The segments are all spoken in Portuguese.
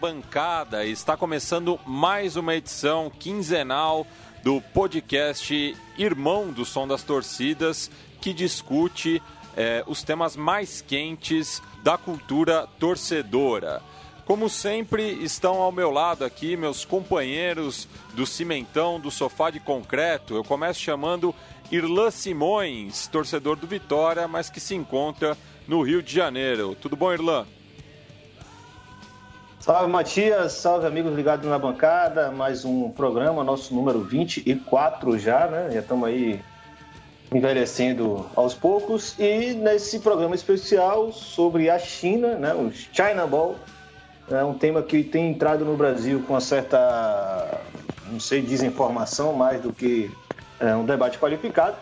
Bancada. Está começando mais uma edição quinzenal do podcast Irmão do Som das Torcidas, que discute é, os temas mais quentes da cultura torcedora. Como sempre, estão ao meu lado aqui meus companheiros do Cimentão, do Sofá de Concreto. Eu começo chamando Irlan Simões, torcedor do Vitória, mas que se encontra no Rio de Janeiro. Tudo bom, Irlan? Salve Matias, salve amigos ligados na bancada, mais um programa, nosso número 24 já, né? Já estamos aí envelhecendo aos poucos e nesse programa especial sobre a China, né? O China Ball, é um tema que tem entrado no Brasil com uma certa, não sei, desinformação mais do que é, um debate qualificado.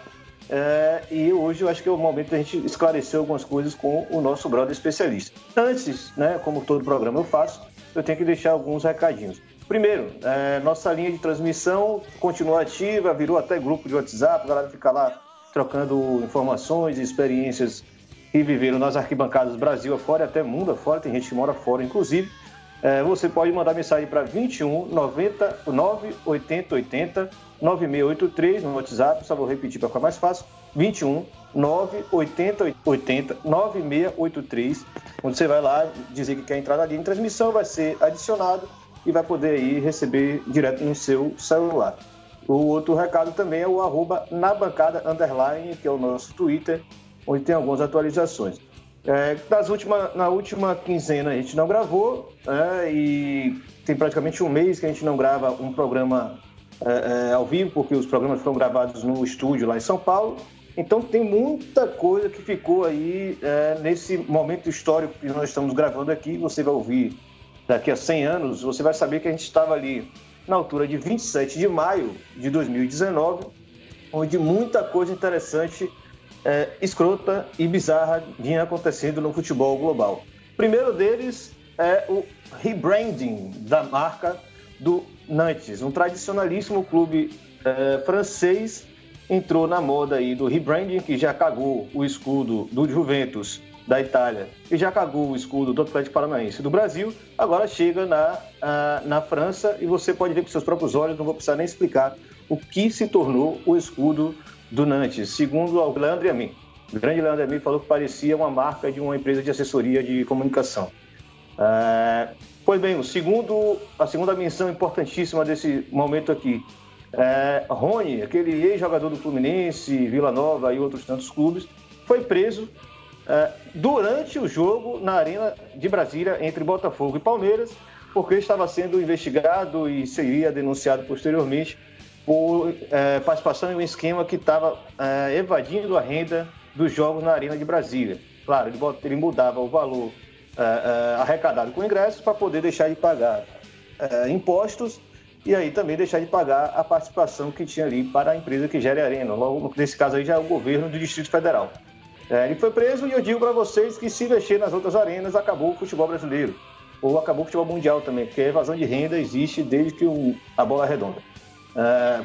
É, e hoje eu acho que é o momento da gente esclarecer algumas coisas com o nosso brother especialista. Antes, né, como todo programa eu faço, eu tenho que deixar alguns recadinhos. Primeiro, é, nossa linha de transmissão continua ativa, virou até grupo de WhatsApp, a galera fica lá trocando informações e experiências que viveram nas arquibancadas Brasil afora até mundo afora, tem gente que mora fora, inclusive. É, você pode mandar mensagem para 21 90 9 80 80 9683 no WhatsApp, só vou repetir para ficar mais fácil. 21 9 80 80 9683 onde você vai lá dizer que quer entrar na linha de transmissão, vai ser adicionado e vai poder aí receber direto no seu celular. O outro recado também é o arroba na bancada underline, que é o nosso Twitter, onde tem algumas atualizações. É, nas última, na última quinzena a gente não gravou é, e tem praticamente um mês que a gente não grava um programa é, é ao vivo, porque os programas foram gravados no estúdio lá em São Paulo. Então tem muita coisa que ficou aí é, nesse momento histórico que nós estamos gravando aqui. Você vai ouvir daqui a 100 anos, você vai saber que a gente estava ali na altura de 27 de maio de 2019, onde muita coisa interessante, é, escrota e bizarra vinha acontecendo no futebol global. O primeiro deles é o rebranding da marca do Nantes, um tradicionalíssimo clube é, francês entrou na moda aí do rebranding, que já cagou o escudo do Juventus da Itália e já cagou o escudo do Atlético Paranaense do Brasil, agora chega na, uh, na França e você pode ver com seus próprios olhos, não vou precisar nem explicar o que se tornou o escudo do Nantes, segundo o Leandro Amin. O grande Leandro Amin falou que parecia uma marca de uma empresa de assessoria de comunicação. Uh, pois bem, o segundo, a segunda menção importantíssima desse momento aqui é, Rony, aquele ex-jogador do Fluminense, Vila Nova e outros tantos clubes, foi preso é, durante o jogo na Arena de Brasília entre Botafogo e Palmeiras, porque estava sendo investigado e seria denunciado posteriormente por é, participação em um esquema que estava é, evadindo a renda dos jogos na Arena de Brasília. Claro, ele, ele mudava o valor é, é, arrecadado com ingressos para poder deixar de pagar impostos e aí também deixar de pagar a participação que tinha ali para a empresa que gera a arena. Logo, nesse caso aí já é o governo do Distrito Federal. É, ele foi preso e eu digo para vocês que se mexer nas outras arenas acabou o futebol brasileiro. Ou acabou o futebol mundial também, porque a evasão de renda existe desde que o, a bola é redonda. É,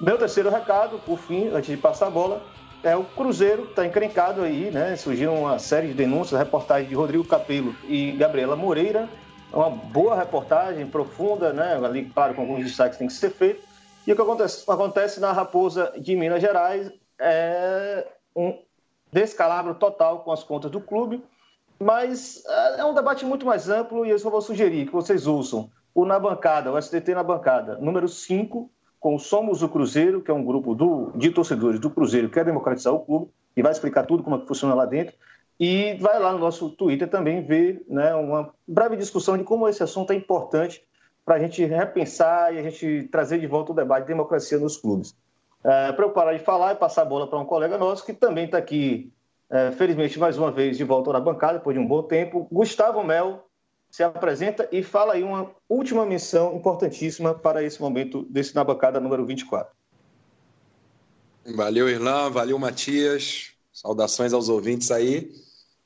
meu terceiro recado, por fim, antes de passar a bola, é o Cruzeiro, está encrencado aí, né? Surgiram uma série de denúncias, reportagens de Rodrigo Capello e Gabriela Moreira, uma boa reportagem, profunda, né? Ali, claro, com alguns destaques que tem que ser feito. E o que acontece, acontece na Raposa de Minas Gerais é um descalabro total com as contas do clube, mas é, é um debate muito mais amplo e eu só vou sugerir que vocês ouçam o Na Bancada, o STT Na Bancada, número 5, com Somos o Cruzeiro, que é um grupo do, de torcedores do Cruzeiro que quer democratizar o clube, e vai explicar tudo como é que funciona lá dentro. E vai lá no nosso Twitter também ver né, uma breve discussão de como esse assunto é importante para a gente repensar e a gente trazer de volta o debate de democracia nos clubes. É, para eu parar de falar e passar a bola para um colega nosso que também está aqui, é, felizmente, mais uma vez de volta na bancada, depois de um bom tempo, Gustavo Mel se apresenta e fala aí uma última menção importantíssima para esse momento desse na bancada número 24. Valeu, Irlan, valeu, Matias. Saudações aos ouvintes aí.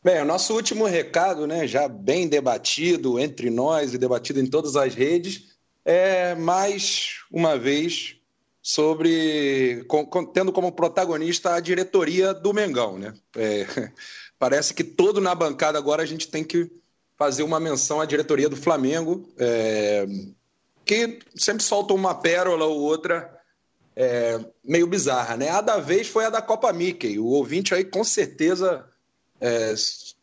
Bem, o nosso último recado, né, já bem debatido entre nós e debatido em todas as redes, é mais uma vez sobre com, com, tendo como protagonista a diretoria do Mengão, né? É, parece que todo na bancada agora a gente tem que fazer uma menção à diretoria do Flamengo, é, que sempre solta uma pérola ou outra é, meio bizarra, né? A da vez foi a da Copa Mickey. O ouvinte aí com certeza é,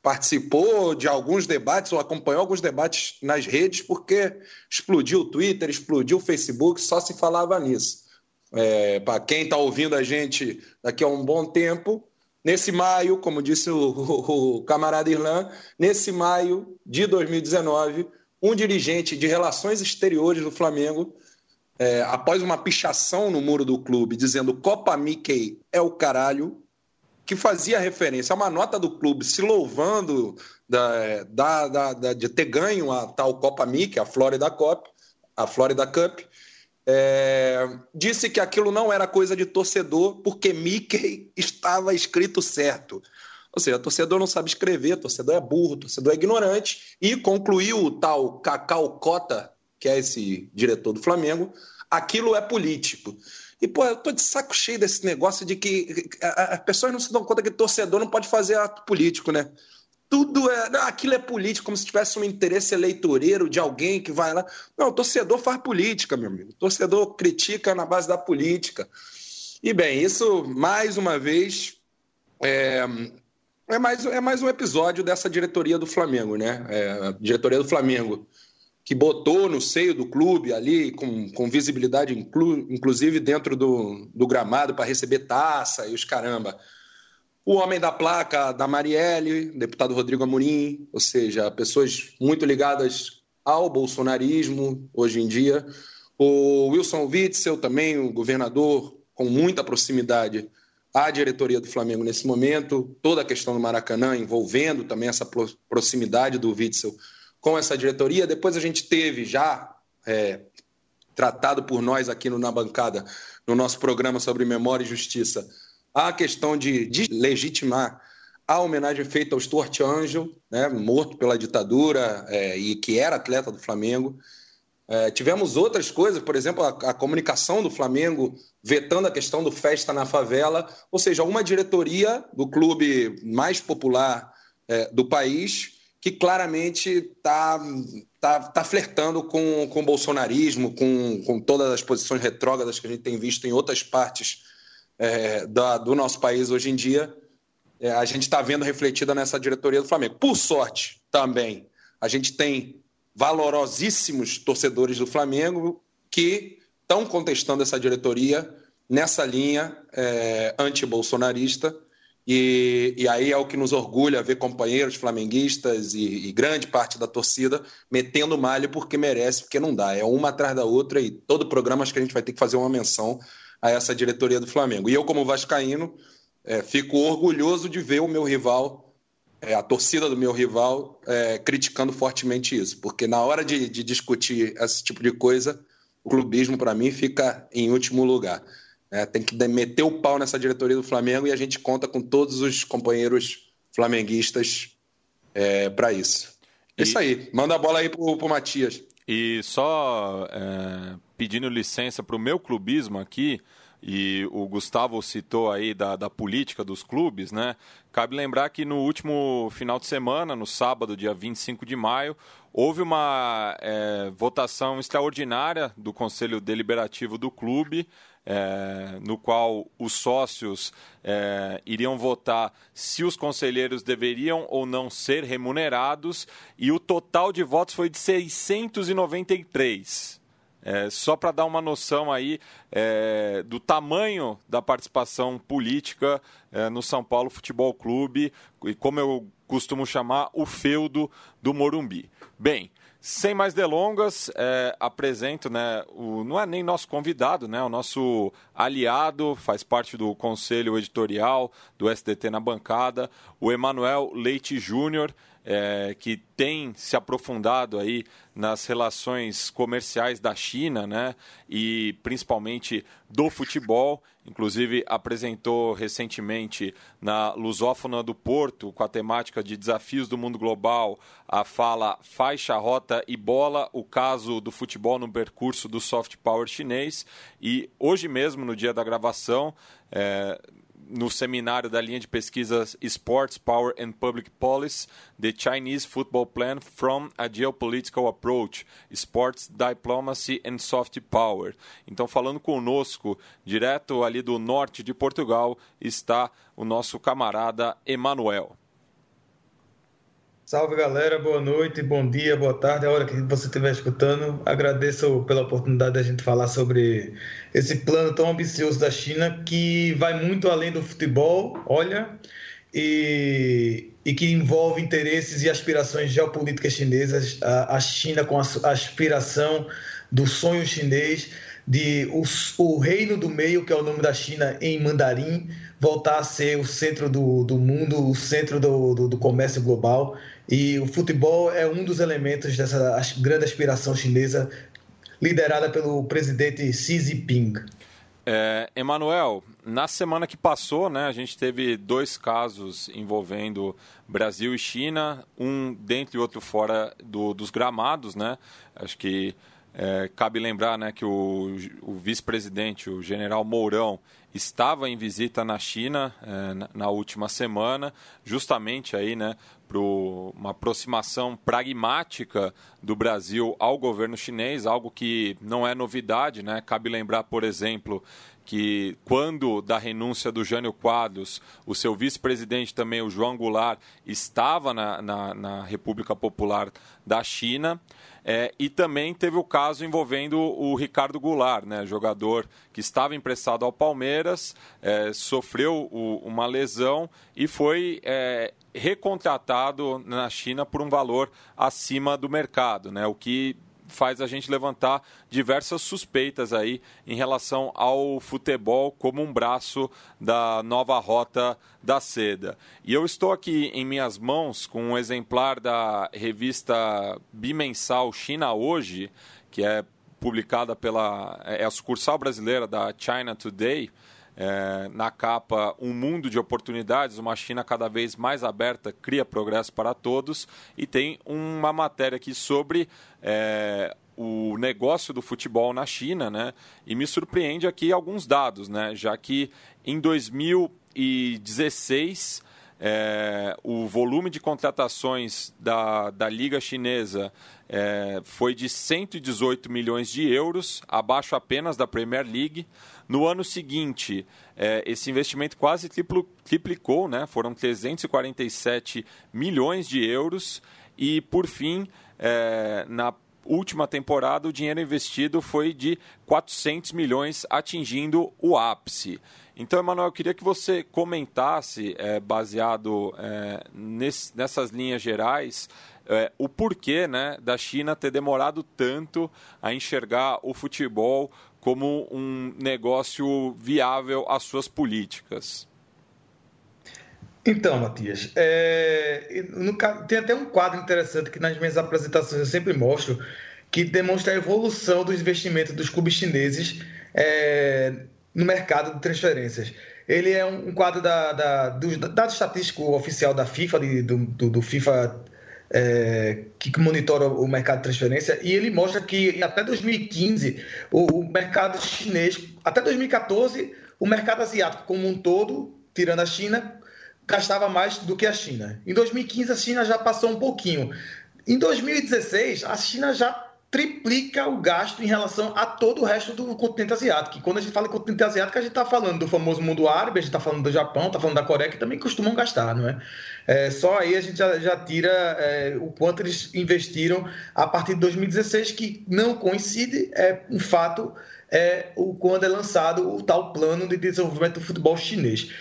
participou de alguns debates ou acompanhou alguns debates nas redes, porque explodiu o Twitter, explodiu o Facebook, só se falava nisso. É, Para quem está ouvindo a gente daqui a um bom tempo, nesse maio, como disse o, o, o camarada Irlan, nesse maio de 2019, um dirigente de relações exteriores do Flamengo é, após uma pichação no muro do clube dizendo Copa Mickey é o caralho, que fazia referência a uma nota do clube se louvando da, da, da, da de ter ganho a tal Copa Mickey, a Florida Cup, a Florida Cup, é, disse que aquilo não era coisa de torcedor porque Mickey estava escrito certo. Ou seja, torcedor não sabe escrever, torcedor é burro, torcedor é ignorante, e concluiu o tal Cacau Cota, que é esse diretor do Flamengo, aquilo é político. E, pô, eu tô de saco cheio desse negócio de que as pessoas não se dão conta que torcedor não pode fazer ato político, né? Tudo é. Não, aquilo é político, como se tivesse um interesse eleitoreiro de alguém que vai lá. Não, o torcedor faz política, meu amigo. O torcedor critica na base da política. E bem, isso, mais uma vez, é, é, mais, é mais um episódio dessa diretoria do Flamengo, né? É, a diretoria do Flamengo que botou no seio do clube ali, com, com visibilidade, inclu, inclusive dentro do, do gramado, para receber taça e os caramba. O homem da placa da Marielle, deputado Rodrigo Amorim, ou seja, pessoas muito ligadas ao bolsonarismo hoje em dia. O Wilson Witzel, também, o governador, com muita proximidade à diretoria do Flamengo nesse momento. Toda a questão do Maracanã envolvendo também essa proximidade do Witzel com essa diretoria. Depois a gente teve já é, tratado por nós aqui no, na bancada, no nosso programa sobre memória e justiça, a questão de, de legitimar a homenagem feita ao Stuart Angel, né, morto pela ditadura é, e que era atleta do Flamengo. É, tivemos outras coisas, por exemplo, a, a, comunicação do Flamengo vetando a questão do festa na favela, ou seja, uma diretoria do clube mais popular é, do país que claramente está tá, tá flertando com, com o bolsonarismo, com, com todas as posições retrógradas que a gente tem visto em outras partes é, da, do nosso país hoje em dia. É, a gente está vendo refletida nessa diretoria do Flamengo. Por sorte, também, a gente tem valorosíssimos torcedores do Flamengo que estão contestando essa diretoria nessa linha é, anti-bolsonarista e, e, aí é o que nos orgulha ver companheiros flamenguistas e, e, grande parte da torcida metendo malho porque merece, porque não dá. É uma atrás da outra e todo programa acho que a gente vai ter que fazer uma menção a essa diretoria do Flamengo. E eu, como vascaíno, é, fico orgulhoso de ver o meu rival, é, a torcida do meu rival, é, criticando fortemente isso. Porque na hora de, de discutir esse tipo de coisa, o clubismo, para mim, fica em último lugar. É, tem que meter o pau nessa diretoria do Flamengo e a gente conta com todos os companheiros flamenguistas é, para isso. É isso aí. Manda a bola aí pro, pro Matias. E só é, pedindo licença para o meu clubismo aqui, e o Gustavo citou aí da, da política dos clubes, né? Cabe lembrar que no último final de semana, no sábado, dia 25 de maio, houve uma é, votação extraordinária do Conselho Deliberativo do clube é, no qual os sócios é, iriam votar se os conselheiros deveriam ou não ser remunerados, e o total de votos foi de 693. É, só para dar uma noção aí é, do tamanho da participação política é, no São Paulo Futebol Clube e como eu costumo chamar o feudo do Morumbi. Bem, sem mais delongas, é, apresento, né, o, não é nem nosso convidado, né, o nosso aliado, faz parte do conselho editorial do SDT na bancada, o Emanuel Leite Júnior, é, que tem se aprofundado aí nas relações comerciais da China, né, e principalmente do futebol. Inclusive apresentou recentemente na Lusófona do Porto, com a temática de desafios do mundo global, a fala faixa, rota e bola, o caso do futebol no percurso do soft power chinês. E hoje mesmo, no dia da gravação, é, no seminário da linha de pesquisas Sports, Power and Public Policy, The Chinese Football Plan from a Geopolitical Approach, Sports, Diplomacy and Soft Power. Então, falando conosco, direto ali do norte de Portugal, está o nosso camarada Emanuel. Salve galera, boa noite, bom dia, boa tarde, a hora que você estiver escutando. Agradeço pela oportunidade da gente falar sobre esse plano tão ambicioso da China que vai muito além do futebol, olha, e, e que envolve interesses e aspirações geopolíticas chinesas. A, a China com a, a aspiração do sonho chinês de o, o reino do meio, que é o nome da China em mandarim, voltar a ser o centro do, do mundo, o centro do, do, do comércio global. E o futebol é um dos elementos dessa grande aspiração chinesa liderada pelo presidente Xi Jinping. É, Emanuel, na semana que passou, né, a gente teve dois casos envolvendo Brasil e China, um dentro e outro fora do, dos gramados, né? Acho que é, cabe lembrar né, que o, o vice-presidente, o general Mourão, estava em visita na China na, na, última semana, justamente aí, né, para uma aproximação pragmática do Brasil ao governo chinês, algo que não é novidade, né? Cabe lembrar, por exemplo, que quando da renúncia do Jânio Quadros, o seu vice-presidente também, o João Goulart, estava na, na, na República Popular da China. É, e também teve o caso envolvendo o Ricardo Goulart, né, jogador que estava emprestado ao Palmeiras, é, sofreu o, uma lesão e foi é, recontratado na China por um valor acima do mercado, né, o que faz a gente levantar diversas suspeitas aí em relação ao futebol como um braço da nova rota da seda. E eu estou aqui em minhas mãos com um exemplar da revista bimensal China Hoje, que é publicada pela é a sucursal brasileira da China Today é, na capa Um Mundo de Oportunidades, uma China cada vez mais aberta, cria progresso para todos. E tem uma matéria aqui sobre é, o negócio do futebol na China, né? E me surpreende aqui alguns dados, né? Já que em 2016 é, o volume de contratações da, da Liga Chinesa é, foi de 118 milhões de euros, abaixo apenas da Premier League. No ano seguinte, é, esse investimento quase triplicou, né? foram 347 milhões de euros. E, por fim, é, na última temporada, o dinheiro investido foi de 400 milhões, atingindo o ápice. Então, Emanuel, eu queria que você comentasse, é, baseado é, nesse, nessas linhas gerais, é, o porquê né, da China ter demorado tanto a enxergar o futebol como um negócio viável às suas políticas. Então, Matias, é, no, tem até um quadro interessante que nas minhas apresentações eu sempre mostro, que demonstra a evolução dos investimentos dos clubes chineses é, no mercado de transferências. Ele é um quadro da, da, do dado estatístico oficial da FIFA, de, do, do, FIFA é, que monitora o mercado de transferência, e ele mostra que até 2015 o, o, mercado chinês, até 2014, o mercado asiático como um todo, tirando a China, gastava mais do que a China. Em 2015 a China já passou um pouquinho. Em 2016 a China já triplica o gasto em relação a todo o resto do continente asiático. E quando a gente fala em continente asiático, a gente está falando do famoso mundo árabe, a gente está falando do Japão, está falando da Coreia, que também costumam gastar, não é? é só aí a gente já, já tira é, o quanto eles investiram a partir de 2016, que não coincide, é um fato, é o quando é lançado o tal plano de desenvolvimento do futebol chinês.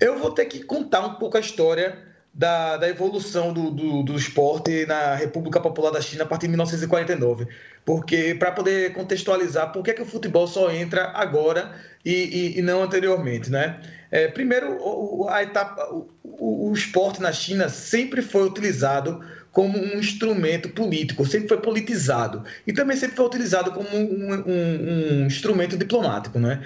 Eu vou ter que contar um pouco a história da, da evolução do, do, do, esporte na República Popular da China a partir de 1949. Porque, para poder contextualizar, por que, é que o futebol só entra agora e, e, e não anteriormente, né? É, primeiro, o, a etapa, o, o esporte na China sempre foi utilizado como um instrumento político, sempre foi politizado e também sempre foi utilizado como um, um, um instrumento diplomático. Né?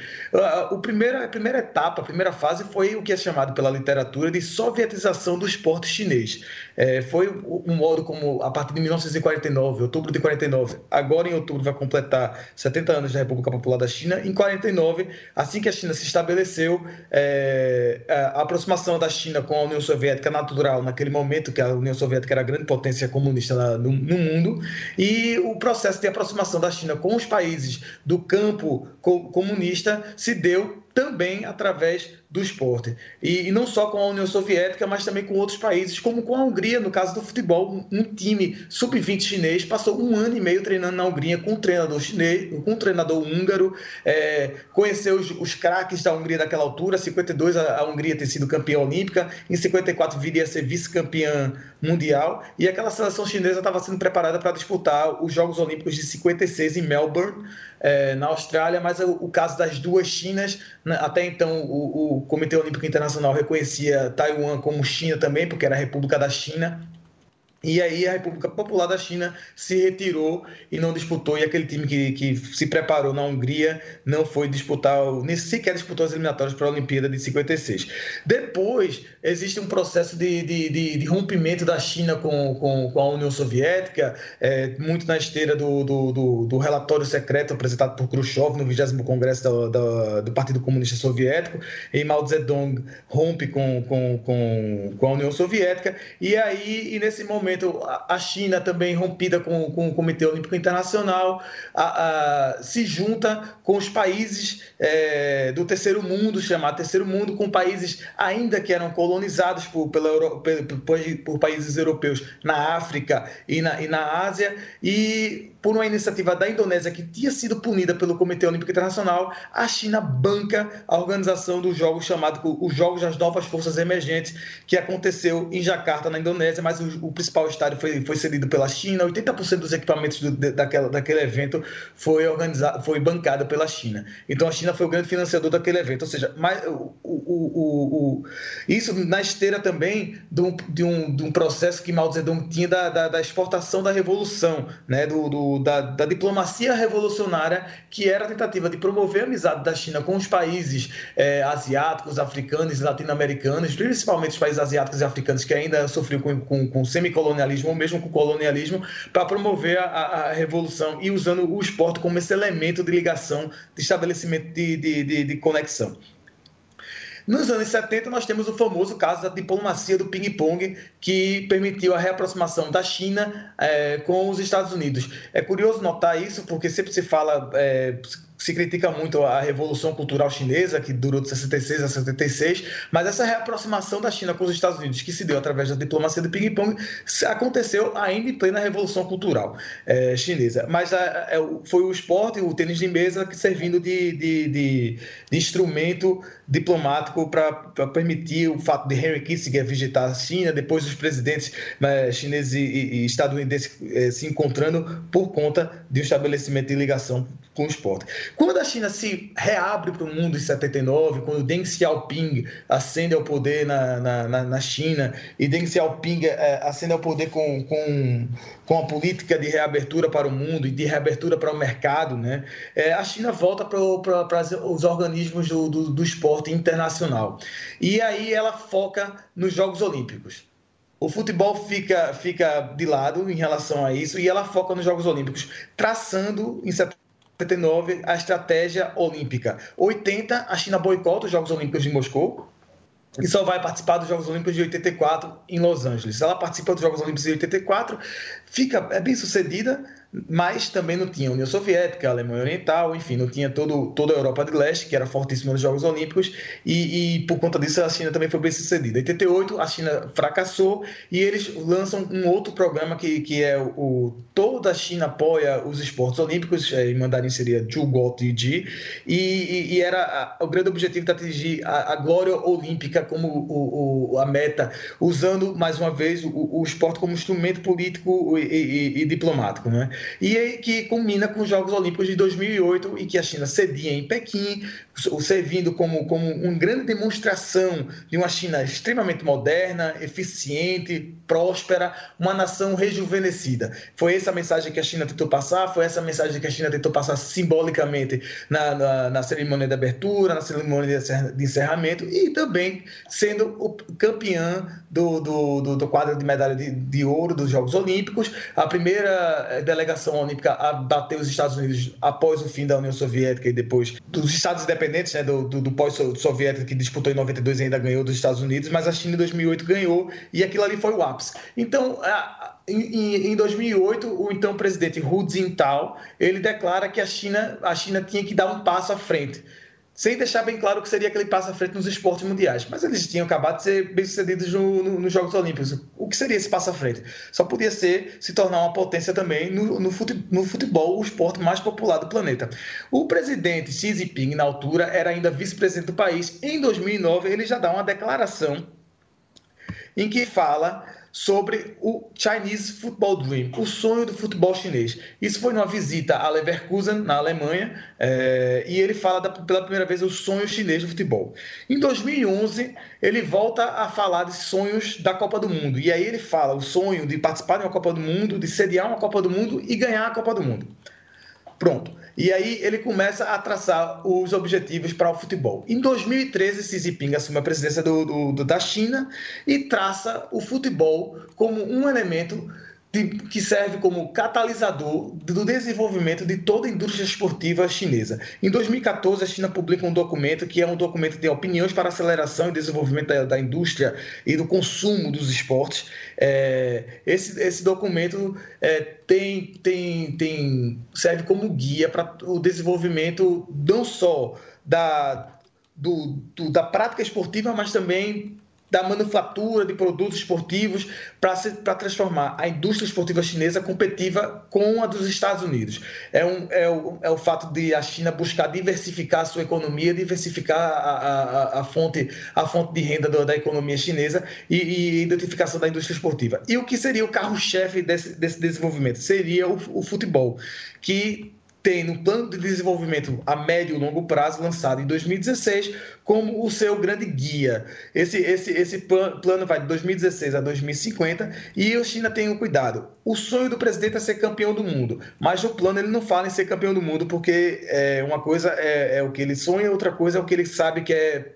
O primeiro, a primeira etapa, a primeira fase foi o que é chamado pela literatura de sovietização do esporte chinês. É, foi um modo como, a partir de 1949, outubro de 49, agora em outubro vai completar 70 anos da República Popular da China, em 49, assim que a China se estabeleceu, é, a aproximação da China com a União Soviética natural naquele momento, que a União Soviética era a grande potência comunista no, no mundo, e o processo de aproximação da China com os países do campo comunista se deu também através do esporte. E, e, não só com a União Soviética, mas também com outros países, como com a Hungria, no caso do futebol. Um time sub-20 chinês passou um ano e meio treinando na Hungria com um treinador chinês, com um treinador húngaro, é, conheceu os, os craques da Hungria daquela altura. Em 52 a, a Hungria tem sido campeã olímpica, em 54 viria a ser vice-campeã mundial, e aquela seleção chinesa estava sendo preparada para disputar os Jogos Olímpicos de 56 em Melbourne, é, na Austrália, mas o, o, caso das duas Chinas, né, até então o, o Comitê Olímpico Internacional reconhecia Taiwan como China também, porque era a República da China, e aí a República Popular da China se retirou e não disputou. E aquele time que, que se preparou na Hungria não foi disputar, nem sequer disputou as eliminatórias para a Olimpíada de 56. Depois, existe um processo de, de, de, de rompimento da China com, com, com a União Soviética, é, muito na esteira do, do, do, do, relatório secreto apresentado por Khrushchev no 20 Congresso do, do, do, Partido Comunista Soviético. E Mao Zedong rompe com, com, com, com a União Soviética. E aí, e nesse momento, momento, a China também rompida com, com o Comitê Olímpico Internacional, a, a, se junta com os países é, do terceiro mundo, chamado terceiro mundo, com países ainda que eram colonizados por, pela Euro, por, por países europeus na África e na, e na Ásia, e por uma iniciativa da Indonésia que tinha sido punida pelo Comitê Olímpico Internacional, a China banca a organização dos jogos chamado os Jogos das Novas Forças Emergentes, que aconteceu em Jacarta, na Indonésia, mas o, o principal estádio foi, foi cedido pela China, 80% dos equipamentos do, daquela, daquele evento foi organizado, foi bancado pela China. Então a China foi o grande financiador daquele evento, ou seja, mais, o, o, isso na esteira também de um, de um, de um processo que Mao Zedong tinha da, da, da exportação da revolução, né, do, do da, da, diplomacia revolucionária, que era a tentativa de promover a amizade da China com os países é, asiáticos, africanos e latino-americanos, principalmente os países asiáticos e africanos que ainda sofriam com, com, com semicolonialismo ou mesmo com colonialismo, para promover a, a, revolução e usando o esporte como esse elemento de ligação, de estabelecimento de, de, de, de conexão. Nos anos 70, nós temos o famoso caso da diplomacia do ping-pong, que permitiu a reaproximação da China é, com os Estados Unidos. É curioso notar isso, porque sempre se fala. É, se critica muito a Revolução Cultural Chinesa, que durou de 66 a 76, mas essa reaproximação da China com os Estados Unidos, que se deu através da diplomacia do ping-pong, aconteceu ainda em plena Revolução Cultural é, Chinesa. Mas a, a, é, foi o esporte, o tênis de mesa, que servindo de, de, de, de instrumento diplomático para permitir o fato de Henry Kissinger visitar a China, depois os presidentes né, chineses e, e estadunidenses eh, se encontrando por conta de um estabelecimento de ligação com o esporte. Quando a China se reabre para o mundo em 79, quando Deng Xiaoping ascende ao poder na, na, na China e Deng Xiaoping é, ascende ao poder com, com, com a política de reabertura para o mundo e de reabertura para o mercado, né, é, a China volta para, para, os organismos do, do, do esporte internacional. E aí ela foca nos Jogos Olímpicos o futebol fica, fica de lado em relação a isso e ela foca nos Jogos Olímpicos, traçando em 79 a estratégia olímpica. 80 a China boicota os Jogos Olímpicos de Moscou e só vai participar dos Jogos Olímpicos de 84 em Los Angeles. Ela participa dos Jogos Olímpicos de 84, fica é bem sucedida, mas também não tinha a União Soviética, a Alemanha Oriental, enfim, não tinha todo, toda a Europa de Leste, que era fortíssima nos Jogos Olímpicos, e, e, por conta disso a China também foi bem sucedida. Em 88, a China fracassou e eles lançam um outro programa que, que é o, Toda a China apoia os esportes olímpicos, é, em mandarim seria Ji, e, e, e era a, o grande objetivo de atingir a, a glória olímpica como o, o, a meta, usando mais uma vez o, o esporte como instrumento político e, e diplomático. Né? E que culmina com os Jogos Olímpicos de 2008 e que a China cedia em Pequim, servindo como, como uma grande demonstração de uma China extremamente moderna, eficiente, próspera, uma nação rejuvenescida. Foi essa a mensagem que a China tentou passar, foi essa a mensagem que a China tentou passar simbolicamente na, na, na cerimônia de abertura, na cerimônia de encerramento e também sendo o campeã do, do, do, do quadro de medalha de, de ouro dos Jogos Olímpicos, a primeira eh, delegação olímpica a bater os Estados Unidos após o fim da União Soviética e depois dos Estados independentes, né, do, do, do pós-soviético que disputou em 92 e ainda ganhou dos Estados Unidos, mas a China em 2008 ganhou e aquilo ali foi o ápice. Então, a, em, 2008, o então presidente Hu Jintao ele declara que a China, a China tinha que dar um passo à frente sem deixar bem claro que seria aquele passo à frente nos esportes mundiais. Mas eles tinham acabado de ser bem-sucedidos no, no, nos Jogos Olímpicos. O que seria esse passo à frente? Só podia ser se tornar uma potência também no, no, futebol, o esporte mais popular do planeta. O presidente Xi Jinping, na altura, era ainda vice-presidente do país. Em 2009, ele já dá uma declaração em que fala sobre o Chinese Football Dream, o sonho do futebol chinês. Isso foi numa visita a Leverkusen, na Alemanha, é, e ele fala da, pela primeira vez o sonho chinês do futebol. Em 2011, ele volta a falar de sonhos da Copa do Mundo, e aí ele fala o sonho de participar de uma Copa do Mundo, de sediar uma Copa do Mundo e ganhar a Copa do Mundo. Pronto. E aí ele começa a traçar os objetivos para o futebol. Em 2013, Xi Jinping assume a presidência do, do, do, da China e traça o futebol como um elemento que serve como catalisador do desenvolvimento de toda a indústria esportiva chinesa. Em 2014, a China publica um documento que é um documento de opiniões para aceleração e desenvolvimento da, da indústria e do consumo dos esportes. É, esse, esse documento é, tem, tem, tem, serve como guia para o desenvolvimento não só da, do, do, da prática esportiva, mas também da manufatura de produtos esportivos para transformar a indústria esportiva chinesa competitiva com a dos Estados Unidos. É, um, é, o, é o fato de a China buscar diversificar a sua economia, diversificar a, a, a fonte, a fonte de renda do, da economia chinesa e, e, identificação da indústria esportiva. E o que seria o carro-chefe desse, desse desenvolvimento? Seria o, o futebol, que tem no plano de desenvolvimento a médio e longo prazo, lançado em 2016, como o seu grande guia. Esse, esse, esse plano vai de 2016 a 2050 e a China tem um cuidado. O sonho do presidente é ser campeão do mundo, mas o plano ele não fala em ser campeão do mundo, porque é, uma coisa é, é o que ele sonha, outra coisa é o que ele sabe que é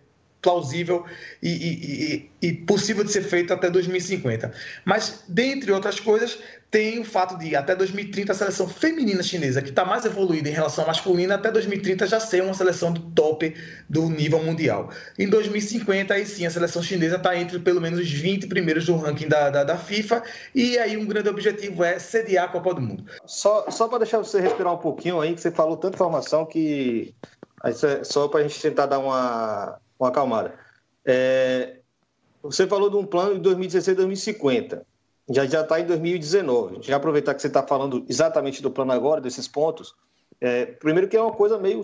plausível e, e, e, possível de ser feito até 2050. Mas, dentre outras coisas, tem o fato de até 2030 a seleção feminina chinesa, que está mais evoluída em relação à masculina, até 2030 já ser uma seleção do top do nível mundial. Em 2050, aí sim, a seleção chinesa está entre pelo menos os 20 primeiros do ranking da, da, da, FIFA, e aí um grande objetivo é sediar a Copa do Mundo. Só, só para deixar você respirar um pouquinho aí, que você falou tanta informação que. Só para a gente tentar dar uma, uma acalmada. É, você falou de um plano de 2016 2050. Já já está em 2019. Já aproveitar que você está falando exatamente do plano agora, desses pontos. É, primeiro que é uma coisa meio,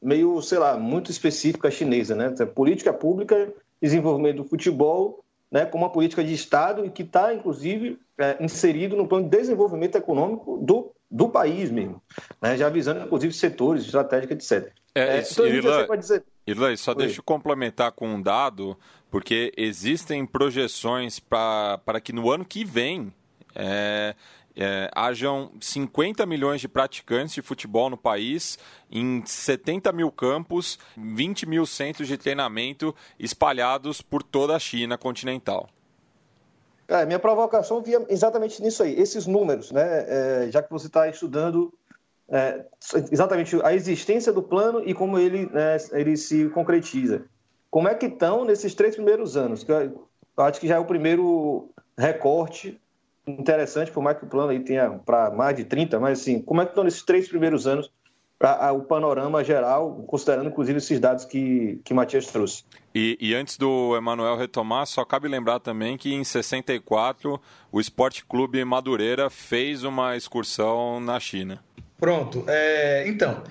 meio, sei lá, muito específica chinesa, né? É política pública, desenvolvimento do futebol, né, como uma política de Estado e que está, inclusive, é, inserido no plano de desenvolvimento econômico do, do país mesmo, né, já avisando, inclusive, setores estratégicos, etc. É, é, então, Irlan, dizer... Irlan, só Oi. deixa eu complementar com um dado, porque existem projeções para que no ano que vem é, é, hajam 50 milhões de praticantes de futebol no país, em 70 mil campos, 20 mil centros de treinamento espalhados por toda a China continental. É, minha provocação via exatamente nisso aí, esses números, né? É, já que você está estudando é, exatamente a existência do plano e como ele, né, ele se concretiza. Como é que estão nesses três primeiros anos? Que eu acho que já é o primeiro recorte interessante, por mais que o plano aí tenha para mais de 30, mas assim, como é que estão nesses três primeiros anos a, o panorama geral, considerando inclusive esses dados que, que Matias trouxe? E, e, antes do Emanuel retomar, só cabe lembrar também que em 64 o Esporte Clube Madureira fez uma excursão na China. Pronto. É, então,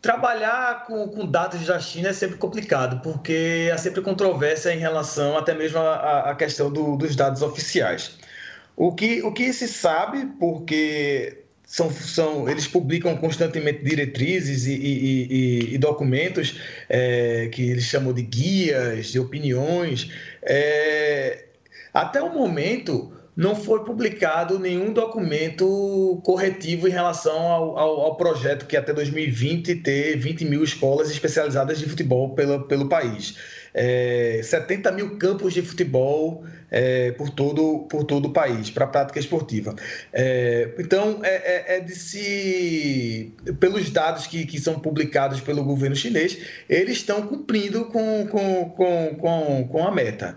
trabalhar com, com, dados da China é sempre complicado, porque há sempre controvérsia em relação até mesmo à, questão do, dos dados oficiais. O que, o que se sabe, porque são, são, eles publicam constantemente diretrizes e, e, e, e documentos é, que eles chamam de guias, de opiniões. É, até o momento, não foi publicado nenhum documento corretivo em relação ao, ao, ao, projeto que até 2020 ter 20 mil escolas especializadas de futebol pelo, pelo país. É, 70 mil campos de futebol é, por, todo, por todo o país, para a prática esportiva. É, então, é, é, é, de se. Pelos dados que, que são publicados pelo governo chinês, eles estão cumprindo com, com, com, com, com a meta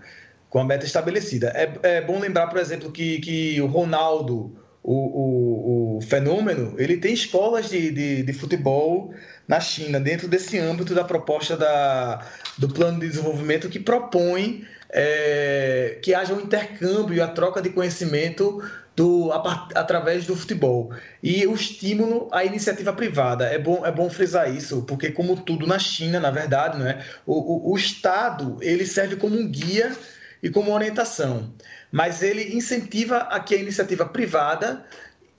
com a meta estabelecida. É, é bom lembrar, por exemplo, que, que o Ronaldo, o, o, o fenômeno, ele tem escolas de, de, de, futebol na China, dentro desse âmbito da proposta da, do plano de desenvolvimento que propõe é, que haja um intercâmbio e a troca de conhecimento do, a, através do futebol. E o estímulo à iniciativa privada. É bom, é bom frisar isso, porque como tudo na China, na verdade, não é? o, o, o Estado ele serve como um guia e como orientação, mas ele incentiva a que a iniciativa privada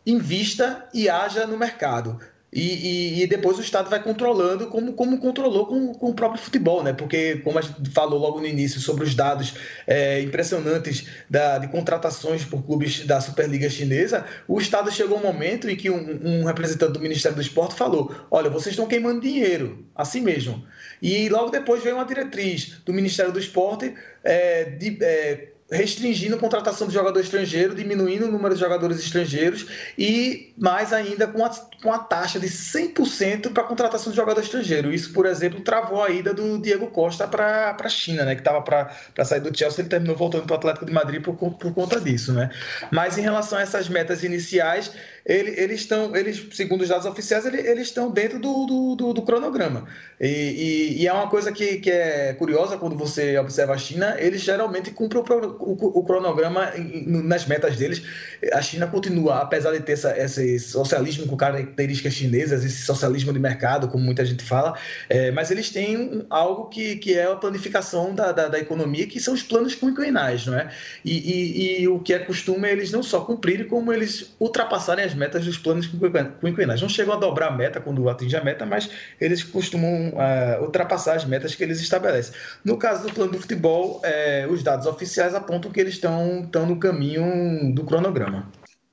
invista e haja no mercado. E, e, e, depois o Estado vai controlando como, como controlou com, com, o próprio futebol, né? Porque, como a gente falou logo no início sobre os dados é, impressionantes da, de contratações por clubes da Superliga Chinesa, o Estado chegou um momento em que um, um representante do Ministério do Esporte falou: olha, vocês estão queimando dinheiro, assim mesmo. E logo depois veio uma diretriz do Ministério do Esporte é, de, é, restringindo a contratação de jogador estrangeiro, diminuindo o número de jogadores estrangeiros e mais ainda com a, com a taxa de 100% para a contratação de jogador estrangeiro. Isso, por exemplo, travou a ida do Diego Costa para a China, né, que estava para sair do Chelsea, ele terminou voltando para o Atlético de Madrid por, por conta disso. Né? Mas em relação a essas metas iniciais, ele, eles estão, eles, segundo os dados oficiais, ele, eles estão dentro do, do, do, do cronograma. E, e, e, é uma coisa que, que é curiosa quando você observa a China, eles geralmente cumprem o, o, o cronograma nas metas deles. A China continua, apesar de ter essa, esse socialismo com características chinesas, esse socialismo de mercado, como muita gente fala, é, mas eles têm algo que, que é a planificação da, da, da economia, que são os planos quinquenais, não é? E, e, e o que é costume é eles não só cumprirem, como eles ultrapassarem as as metas dos planos quinquenais. Não chegam a dobrar a meta quando atingem a meta, mas eles costumam uh, ultrapassar as metas que eles estabelecem. No caso do plano do futebol, eh, os dados oficiais apontam que eles estão, estão no caminho do cronograma.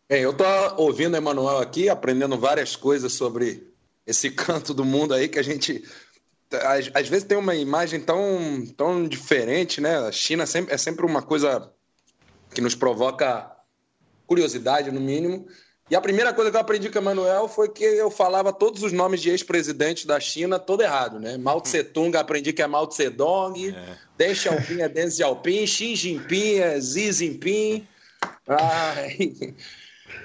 Bem, eu estou ouvindo o Emanuel aqui, aprendendo várias coisas sobre esse canto do mundo aí que a gente às, às, vezes tem uma imagem tão, tão diferente, né? A China sempre, é sempre uma coisa que nos provoca curiosidade, no mínimo. E a primeira coisa que eu aprendi com o Emanuel foi que eu falava todos os nomes de ex-presidentes da China todo errado, né? Mao Tse Tung, aprendi que é Mao Tse Dong, é. Deng Xiaoping é Deng Xiaoping, Xi Jinping é Xi Jinping. Ai.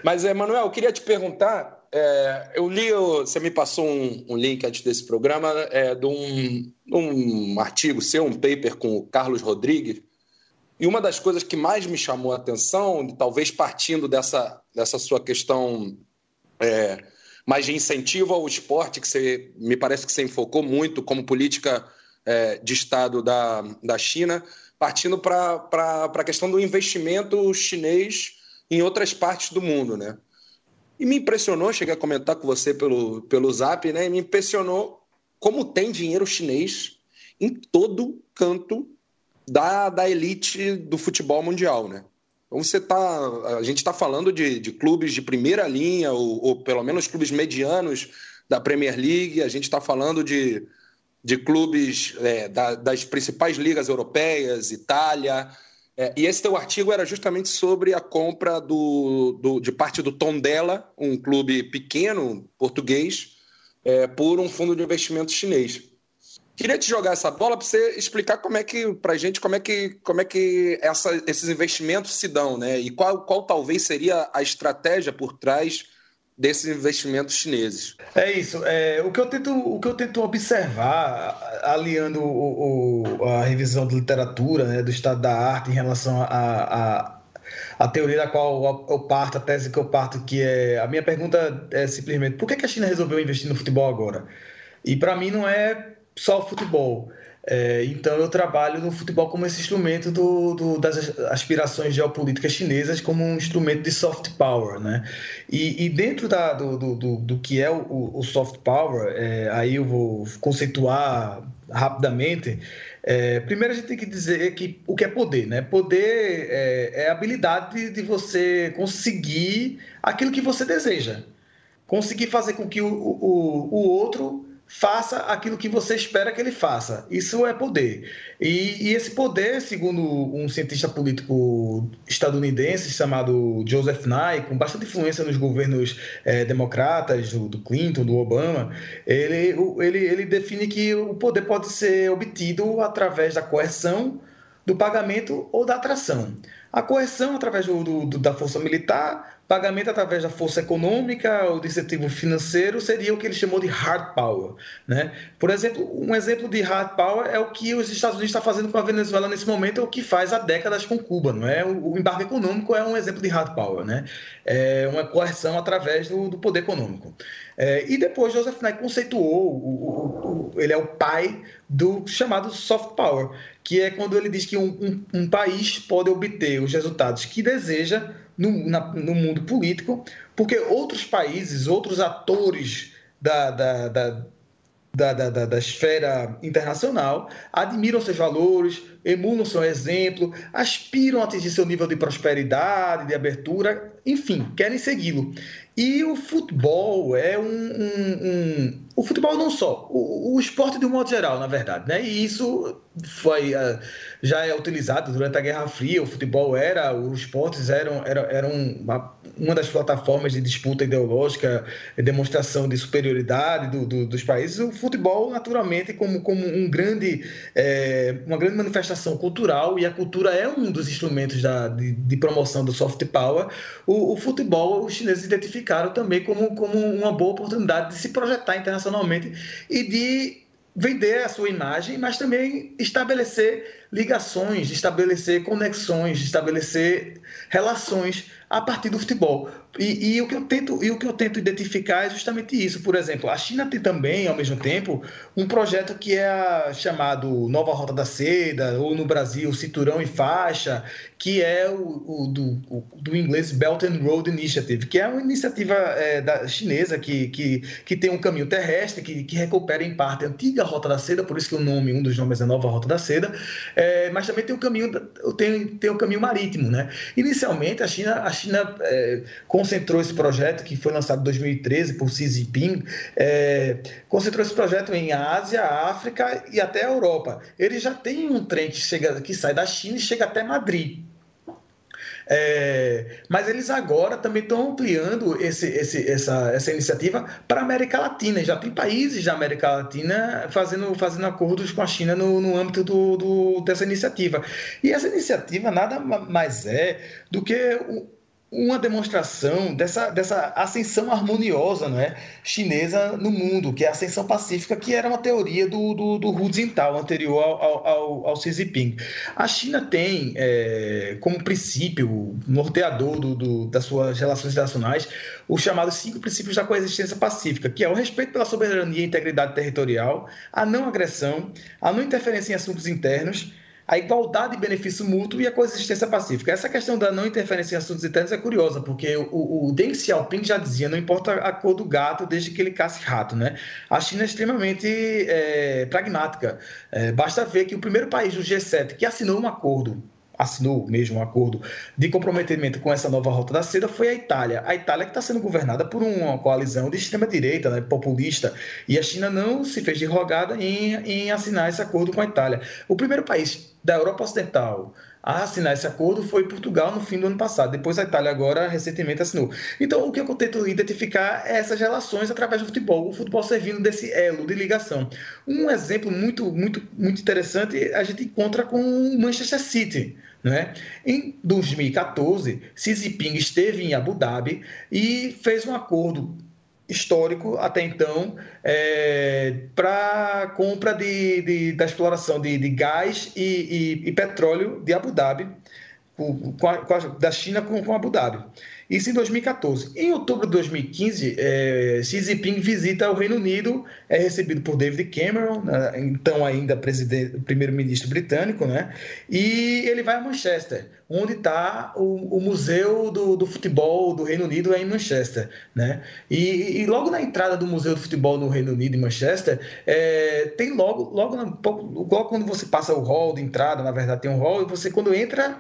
Mas, Emanuel, eu queria te perguntar, é, eu li, você me passou um, um, link antes desse programa é, de um, um artigo seu, um paper com o Carlos Rodrigues, e uma das coisas que mais me chamou a atenção, talvez partindo dessa, dessa sua questão é, mais de incentivo ao esporte, que você, me parece que você enfocou muito como política é, de Estado da, da China, partindo para a questão do investimento chinês em outras partes do mundo, né? E me impressionou, cheguei a comentar com você pelo, pelo Zap, né? E me impressionou como tem dinheiro chinês em todo canto da, da elite do futebol mundial, né? Então você tá, a gente está falando de, de, clubes de primeira linha ou, ou, pelo menos clubes medianos da Premier League. A gente está falando de, de clubes é, da, das principais ligas europeias, Itália. É, e esse teu artigo era justamente sobre a compra do, do, de parte do Tondela, um clube pequeno português, é, por um fundo de investimento chinês. Queria te jogar essa bola para você explicar como é que, para gente, como é que, como é que essa, esses investimentos se dão, né? E qual, qual talvez seria a estratégia por trás desses investimentos chineses. É isso. É, o, que eu tento, o que eu tento observar, aliando o, o, a revisão de literatura, né, do estado da arte em relação a, a, a teoria da qual eu parto, a tese que eu parto, que é. A minha pergunta é simplesmente: por que a China resolveu investir no futebol agora? E para mim não é só o futebol. É, então eu trabalho no futebol como esse instrumento do, do, das aspirações geopolíticas chinesas como um instrumento de soft power, né? E, e dentro da, do, do, do, que é o, o soft power, é, aí eu vou conceituar rapidamente. É, primeiro a gente tem que dizer que o que é poder, né? Poder é, é a habilidade de você conseguir aquilo que você deseja, conseguir fazer com que o, o, o outro faça aquilo que você espera que ele faça. Isso é poder. E, e, esse poder, segundo um cientista político estadunidense chamado Joseph Nye, com bastante influência nos governos é, democratas, do, do, Clinton, do Obama, ele, ele, ele define que o poder pode ser obtido através da coerção, do pagamento ou da atração. A coerção através do, do, da força militar, Pagamento através da força econômica ou do incentivo financeiro seria o que ele chamou de hard power. Né? Por exemplo, um exemplo de hard power é o que os Estados Unidos estão fazendo com a Venezuela nesse momento, é o que faz há décadas com Cuba. Não é? O embarque econômico é um exemplo de hard power. Né? É uma coerção através do, do poder econômico. É, e depois Joseph Nye conceituou, o, o, o, ele é o pai do chamado soft power, que é quando ele diz que um, um, um país pode obter os resultados que deseja no, na, no mundo político, porque outros países, outros atores da, da, da da, da, da, esfera internacional, admiram seus valores, emulam seu exemplo, aspiram a atingir seu nível de prosperidade, de abertura, enfim, querem segui-lo. E o futebol é um, um, O futebol não só, o, o, esporte de um modo geral, na verdade, né? E isso foi uh, já é utilizado durante a Guerra Fria. O futebol era, os esportes eram, eram, eram uma, uma das plataformas de disputa ideológica, demonstração de superioridade do, do, dos países. O futebol, naturalmente, como, como um grande, é, uma grande manifestação cultural, e a cultura é um dos instrumentos da, de, de promoção do soft power. O, o futebol, os chineses identificaram também como, como uma boa oportunidade de se projetar internacionalmente e de vender a sua imagem, mas também estabelecer ligações, estabelecer conexões, estabelecer relações a partir do futebol. E, e, o que eu tento e o que eu tento identificar é justamente isso. Por exemplo, a China tem também, ao mesmo tempo, um projeto que é chamado Nova Rota da Seda, ou no Brasil, Cinturão e Faixa, que é o, o do, o, do inglês Belt and Road Initiative, que é uma iniciativa é, da, chinesa que, que, que tem um caminho terrestre que, que recupera em parte a antiga Rota da Seda, por isso que o nome, um dos nomes é Nova Rota da Seda, é, mas também tem o caminho tem, tem o caminho marítimo, né? Inicialmente a China a China é, concentrou esse projeto, que foi lançado em 2013 por Xi Jinping, é, concentrou esse projeto em Ásia, África e até a Europa. Ele já tem um trem que, chega, que sai da China e chega até Madrid. É, mas eles agora também estão ampliando esse, esse, essa, essa iniciativa para a América Latina. Já tem países da América Latina fazendo, fazendo acordos com a China no, no âmbito do, do, dessa iniciativa. E essa iniciativa nada mais é do que uma demonstração dessa, dessa ascensão harmoniosa não é, chinesa no mundo, que é a ascensão pacífica, que era uma teoria do, do, do Hu Jintao, anterior ao, ao, ao Xi Jinping. A China tem é, como princípio norteador do, do, das suas relações internacionais os chamados cinco princípios da coexistência pacífica, que é o respeito pela soberania e integridade territorial, a não agressão, a não interferência em assuntos internos, a igualdade e benefício mútuo e a coexistência pacífica. Essa questão da não interferência em assuntos internos é curiosa, porque o, o Deng Xiaoping já dizia, não importa a cor do gato, desde que ele casse rato, né? A China é extremamente é, pragmática. É, basta ver que o primeiro país do G7 que assinou um acordo assinou mesmo um acordo de comprometimento com essa nova rota da seda foi a Itália. A Itália que está sendo governada por uma coalizão de extrema-direita, né, populista, e a China não se fez de rogada em, em assinar esse acordo com a Itália. O primeiro país da Europa Ocidental a assinar esse acordo foi Portugal no fim do ano passado. Depois a Itália agora recentemente assinou. Então o que eu tento identificar é essas relações através do futebol, o futebol servindo desse elo de ligação. Um exemplo muito muito muito interessante a gente encontra com o Manchester City. Né? Em 2014, Xi Jinping esteve em Abu Dhabi e fez um acordo histórico até então é, para compra de, de, da exploração de, de gás e, e, e, petróleo de Abu Dhabi, com, com a, da China com, com Abu Dhabi. Isso em 2014. Em outubro de 2015, é, Xi Jinping visita o Reino Unido, é recebido por David Cameron, né, então ainda primeiro-ministro britânico, né? E ele vai a Manchester, onde está o, o, Museu do, do, Futebol do Reino Unido é em Manchester, né? E, e, logo na entrada do Museu do Futebol no Reino Unido, em Manchester, é, tem logo, logo, logo quando você passa o hall de entrada, na verdade tem um hall, e você quando entra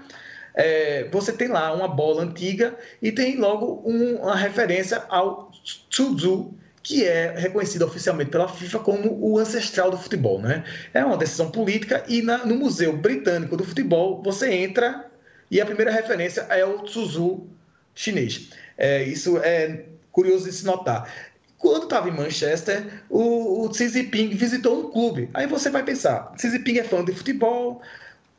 é, você tem lá uma bola antiga e tem logo um, uma referência ao Tsuzu, que é reconhecido oficialmente pela FIFA como o ancestral do futebol. Né? É uma decisão política e na, no Museu Britânico do Futebol você entra e a primeira referência é o Tsuzu chinês. É, isso é curioso de se notar. Quando estava em Manchester, o, o Xi Jinping visitou um clube. Aí você vai pensar, Xi Jinping é fã de futebol,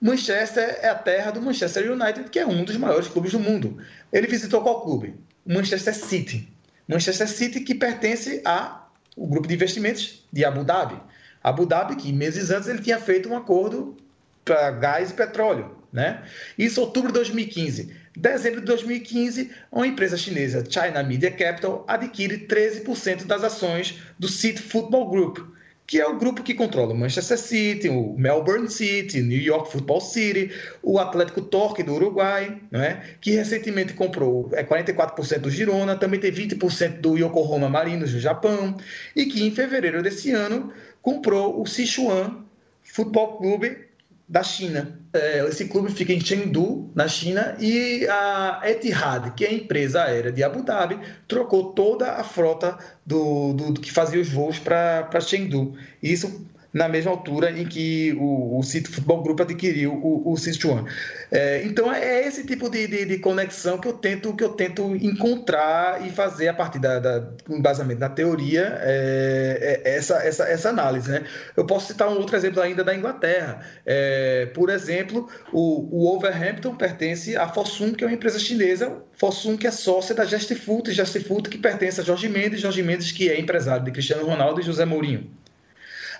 Manchester é a terra do Manchester United, que é um dos maiores clubes do mundo. Ele visitou qual clube? Manchester City. Manchester City que pertence ao grupo de investimentos de Abu Dhabi. Abu Dhabi que meses antes ele tinha feito um acordo para gás e petróleo, né? Isso outubro de 2015. Dezembro de 2015, uma empresa chinesa, China Media Capital, adquire 13% das ações do City Football Group, que é o grupo que controla o Manchester City, o Melbourne City, New York Football City, o Atlético Torque do Uruguai, é? que recentemente comprou é 44% do Girona, também tem 20% do Yokohama Marinos do Japão, e que em fevereiro desse ano comprou o Sichuan Futebol Clube da China. É, esse clube fica em Chengdu, na China, e a Etihad, que é a empresa aérea de Abu Dhabi, trocou toda a frota do, do, do que fazia os voos para Chengdu. Isso na mesma altura em que o, o City Futebol Group adquiriu o, o Sichuan. É, então é esse tipo de, de, de, conexão que eu tento que eu tento encontrar e fazer a partir da, da embasamento da teoria é, é, essa, essa, essa análise. Né? Eu posso citar um outro exemplo ainda da Inglaterra. É, por exemplo, o, o Wolverhampton pertence à Fosun, que é uma empresa chinesa, Fosun que é sócia da Gestifoot, Gestifoot que pertence a Jorge Mendes, Jorge Mendes que é empresário de Cristiano Ronaldo e José Mourinho.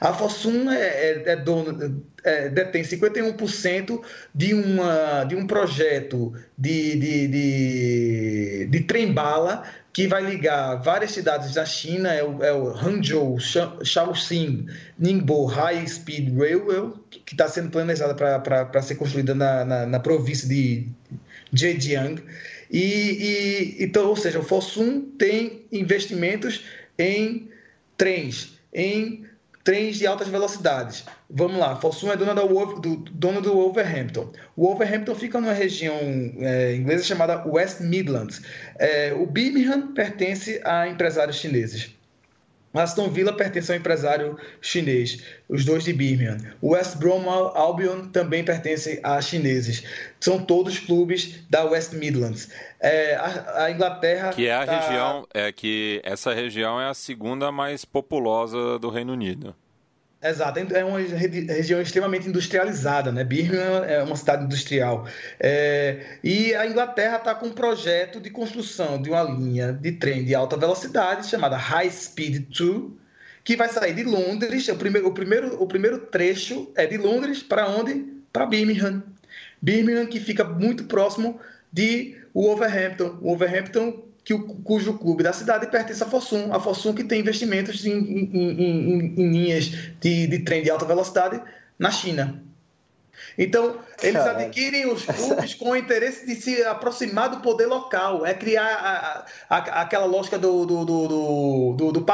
A Fosun é, é, é dono, é, detém 51% de, uma, de um projeto de, de, de, de trem-bala que vai ligar várias cidades da China, é o, é o Hangzhou, Shaoxing, Ningbo High Speed Railway, que está sendo planejada para ser construída na, na, na, província de Zhejiang. E, e, então, ou seja, o Fosun tem investimentos em trens, em trens de altas velocidades. Vamos lá, Fosun é dona do, do, dono do Wolverhampton. O Wolverhampton fica numa região é, inglesa chamada West Midlands. É, o Birmingham pertence a empresários chineses. Aston Villa pertence ao empresário chinês, os dois de Birmingham. O West Brom Albion também pertence a chineses. São todos clubes da West Midlands. É, a, a, Inglaterra que é a tá... região é que essa região é a segunda mais populosa do Reino Unido. Exato, é uma região extremamente industrializada, né? Birmingham é uma cidade industrial. É... e a Inglaterra está com um projeto de construção de uma linha de trem de alta velocidade chamada High Speed 2, que vai sair de Londres. O primeiro, o primeiro, o primeiro trecho é de Londres para onde? Para Birmingham. Birmingham, que fica muito próximo de Wolverhampton. Wolverhampton que o, cujo clube da cidade pertence à Fosun. A Fosun que tem investimentos em, em, em, em linhas de, de trem de alta velocidade na China. Então, eles Caramba. adquirem os clubes com o interesse de se aproximar do poder local, é criar a, a, aquela lógica do, do, do, do, do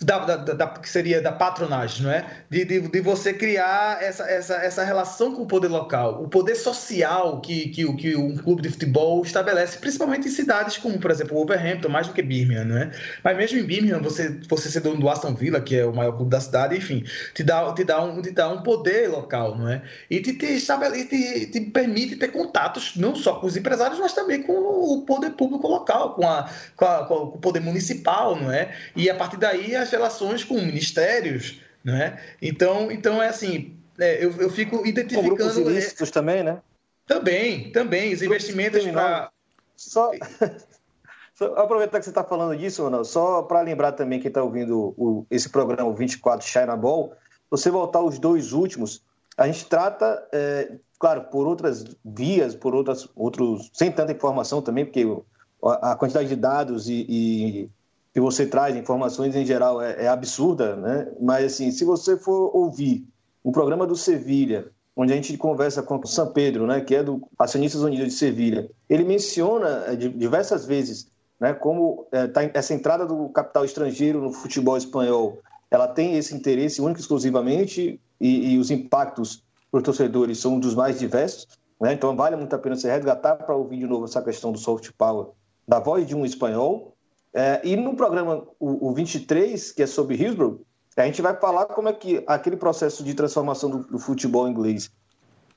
da, da, da, que seria da patronagem, não é? De, de, de, você criar essa, essa, essa relação com o poder local, o poder social que, que, que um clube de futebol estabelece, principalmente em cidades como, por exemplo, Wolverhampton, mais do que Birmingham, não é? Mas mesmo em Birmingham, você, você ser dono do Aston Villa, que é o maior clube da cidade, enfim, te dá, te dá, um, te dá um poder local, não é? E te, te, estabelece, te, te permite ter contatos não só com os empresários, mas também com o poder público local, com, a, com, a, com o poder municipal, não é? E a partir daí as relações com ministérios, não é? Então, então é assim, é, eu, eu fico identificando... Com grupos ilícitos é, também, né? Também, também, os investimentos para... Só... Só aproveitar que você está falando disso, Ronaldo, só para lembrar também quem está ouvindo o, esse programa, o 24 China Ball, você voltar os dois últimos, a gente trata, é, claro, por outras vias, por outras, outros, sem tanta informação também, porque a quantidade de dados e, e que você traz, informações em geral, é, é, absurda, né? Mas, assim, se você for ouvir um programa do Sevilha, onde a gente conversa com o São Pedro, né, que é do Acionistas Unidos de Sevilha, ele menciona é, diversas vezes né, como é, tá, essa entrada do capital estrangeiro no futebol espanhol, ela tem esse interesse único exclusivamente e, e os impactos os torcedores são um dos mais diversos. Né? Então, vale muito a pena você resgatar para ouvir de novo essa questão do soft power da voz de um espanhol. É, e no programa o, o 23, que é sobre Hillsborough, a gente vai falar como é que aquele processo de transformação do, do futebol inglês,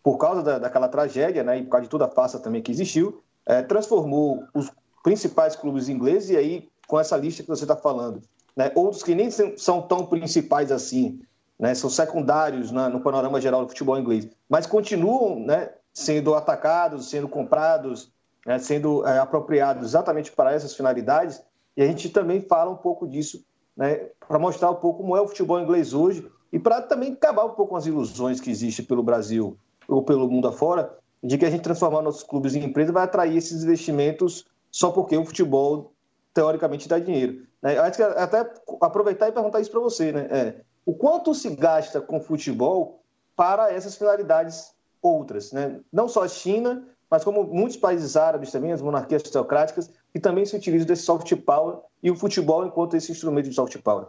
por causa da, daquela tragédia, né, e por causa de toda a farsa também que existiu, é, transformou os principais clubes ingleses, e aí com essa lista que você está falando, né, outros que nem são tão principais assim, né, são secundários no panorama geral do futebol inglês, mas continuam né, sendo atacados, sendo comprados, né, sendo é, apropriados exatamente para essas finalidades, e a gente também fala um pouco disso, né, para mostrar um pouco como é o futebol inglês hoje e para também acabar um pouco com as ilusões que existem pelo Brasil ou pelo mundo afora, de que a gente transformar nossos clubes em empresa vai atrair esses investimentos só porque o futebol teoricamente dá dinheiro. Né? Até aproveitar e perguntar isso para você, né? É, o quanto se gasta com futebol para essas finalidades outras, né? Não só a China, mas como muitos países árabes também, as monarquias teocráticas, que também se utilizam desse soft power e o futebol enquanto esse instrumento de soft power.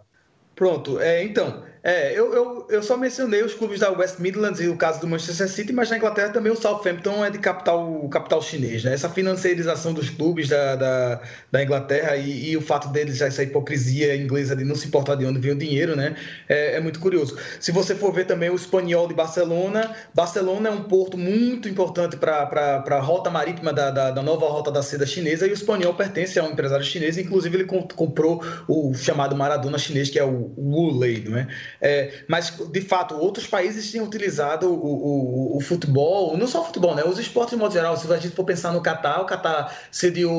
Pronto, é, então, é, eu, eu, eu só mencionei os clubes da West Midlands e o caso do Manchester City, mas na Inglaterra também o Southampton é de capital, capital chinês. Né? Essa financiarização dos clubes da, da, da Inglaterra e, e, o fato deles, essa hipocrisia inglesa de não se importar de onde vem o dinheiro, né? É, é, muito curioso. Se você for ver também o espanhol de Barcelona, Barcelona é um porto muito importante para a rota marítima da, da, da, nova rota da seda chinesa e o espanhol pertence a um empresário chinês, inclusive ele comprou o chamado Maradona chinês, que é o Wulei, não é? É, mas, de fato, outros países têm utilizado o, o, o, futebol, não só o futebol, né? Os esportes de modo geral. Se a gente for pensar no Catar, o Catar cediu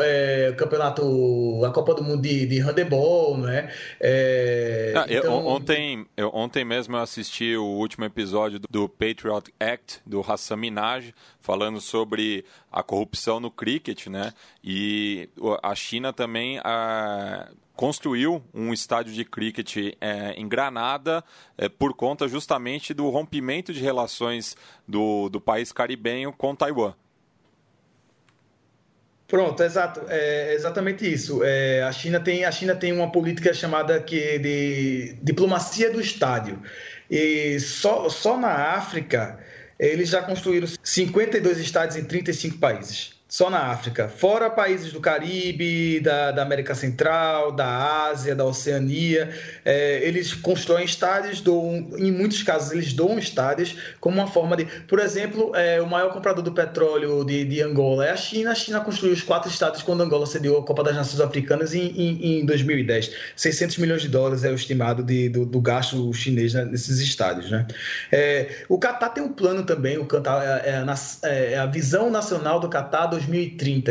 é, o campeonato, a Copa do Mundo de, de handebol, não é? é ah, então... eu, ontem, eu, ontem mesmo eu assisti o último episódio do, do Patriot Act, do Hassan Minaj, falando sobre a corrupção no cricket, né? E a China também... A construiu um estádio de cricket é, em Granada é, por conta justamente do rompimento de relações do, do país caribenho com Taiwan. Pronto, exato, é exatamente isso. É, a, China tem, a China tem uma política chamada que de diplomacia do estádio. E só, só na África eles já construíram 52 estádios em 35 países só na África, fora países do Caribe, da, da América Central, da Ásia, da Oceania, é, eles constroem estádios, doam, em muitos casos eles doam estádios como uma forma de, por exemplo, é, o maior comprador do petróleo de, de, Angola é a China. A China construiu os quatro estádios quando Angola cedeu a Copa das Nações Africanas em, em, em 2010. 600 milhões de dólares é o estimado de, do, do gasto chinês né, nesses estádios, né? É, o Catar tem um plano também, o Catar é, é, é, é a visão nacional do Catar 2030.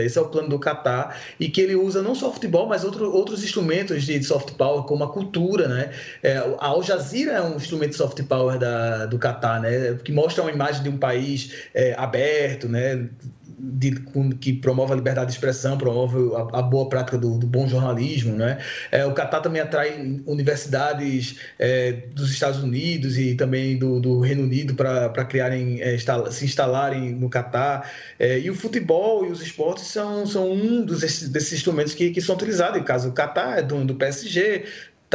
Esse é o plano do Qatar e que ele usa não só futebol, mas outro, outros instrumentos de soft power, como a cultura, né? É, a Al Jazeera é um instrumento de soft power da, do Qatar, né? Que mostra uma imagem de um país é, aberto, né? De, que promove a liberdade de expressão, promove a, a boa prática do, do, bom jornalismo. Né? É, o Catar também atrai universidades é, dos Estados Unidos e também do, do Reino Unido para criarem, é, se instalarem no Catar. É, e o futebol e os esportes são, são um dos, desses instrumentos que, que são utilizados. No caso, o Catar é do PSG,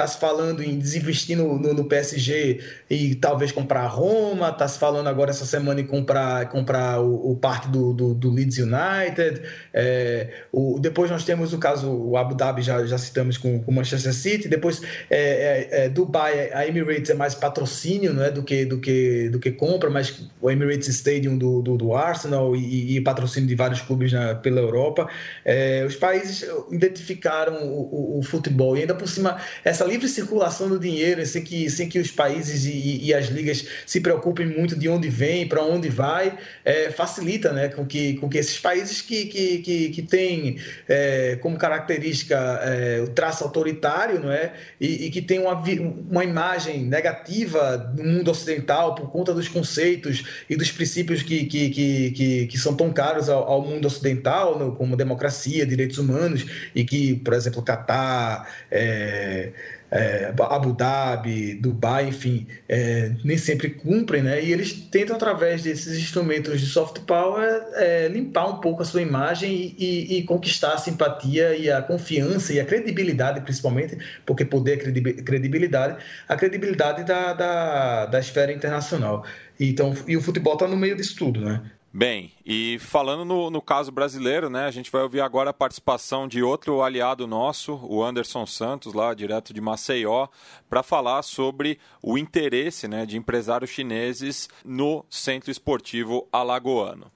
Está se falando em desinvestir no, no, no, PSG e talvez comprar a Roma. Está se falando agora essa semana em comprar, comprar o, o parte do, do, do, Leeds United. É, o, depois nós temos o caso, o Abu Dhabi já, já citamos com o Manchester City. Depois é, é, é Dubai, a Emirates é mais patrocínio não é, do, que, do, que, do que compra, mas o Emirates Stadium do, do, do Arsenal e, e, patrocínio de vários clubes na, pela Europa. É, os países identificaram o, o, o futebol e ainda por cima essa livre circulação do dinheiro, sem que, sem que os países e, e as ligas se preocupem muito de onde vem, para onde vai, é, facilita né, com, que, com que esses países que, que, que, que têm é, como característica é, o traço autoritário não é, e, e que tem uma, uma imagem negativa no mundo ocidental por conta dos conceitos e dos princípios que, que, que, que, que são tão caros ao, ao mundo ocidental, como democracia, direitos humanos, e que, por exemplo, Catar, é, é, Abu Dhabi, Dubai, enfim, é, nem sempre cumprem, né? E eles tentam, através desses instrumentos de soft power, é, limpar um pouco a sua imagem e, e, e, conquistar a simpatia e a confiança e a credibilidade, principalmente, porque poder é credibilidade, a credibilidade da, da, da esfera internacional. Então, e o futebol está no meio disso tudo, né? Bem, e falando no, no, caso brasileiro, né, a gente vai ouvir agora a participação de outro aliado nosso, o Anderson Santos, lá direto de Maceió, para falar sobre o interesse né, de empresários chineses no Centro Esportivo Alagoano.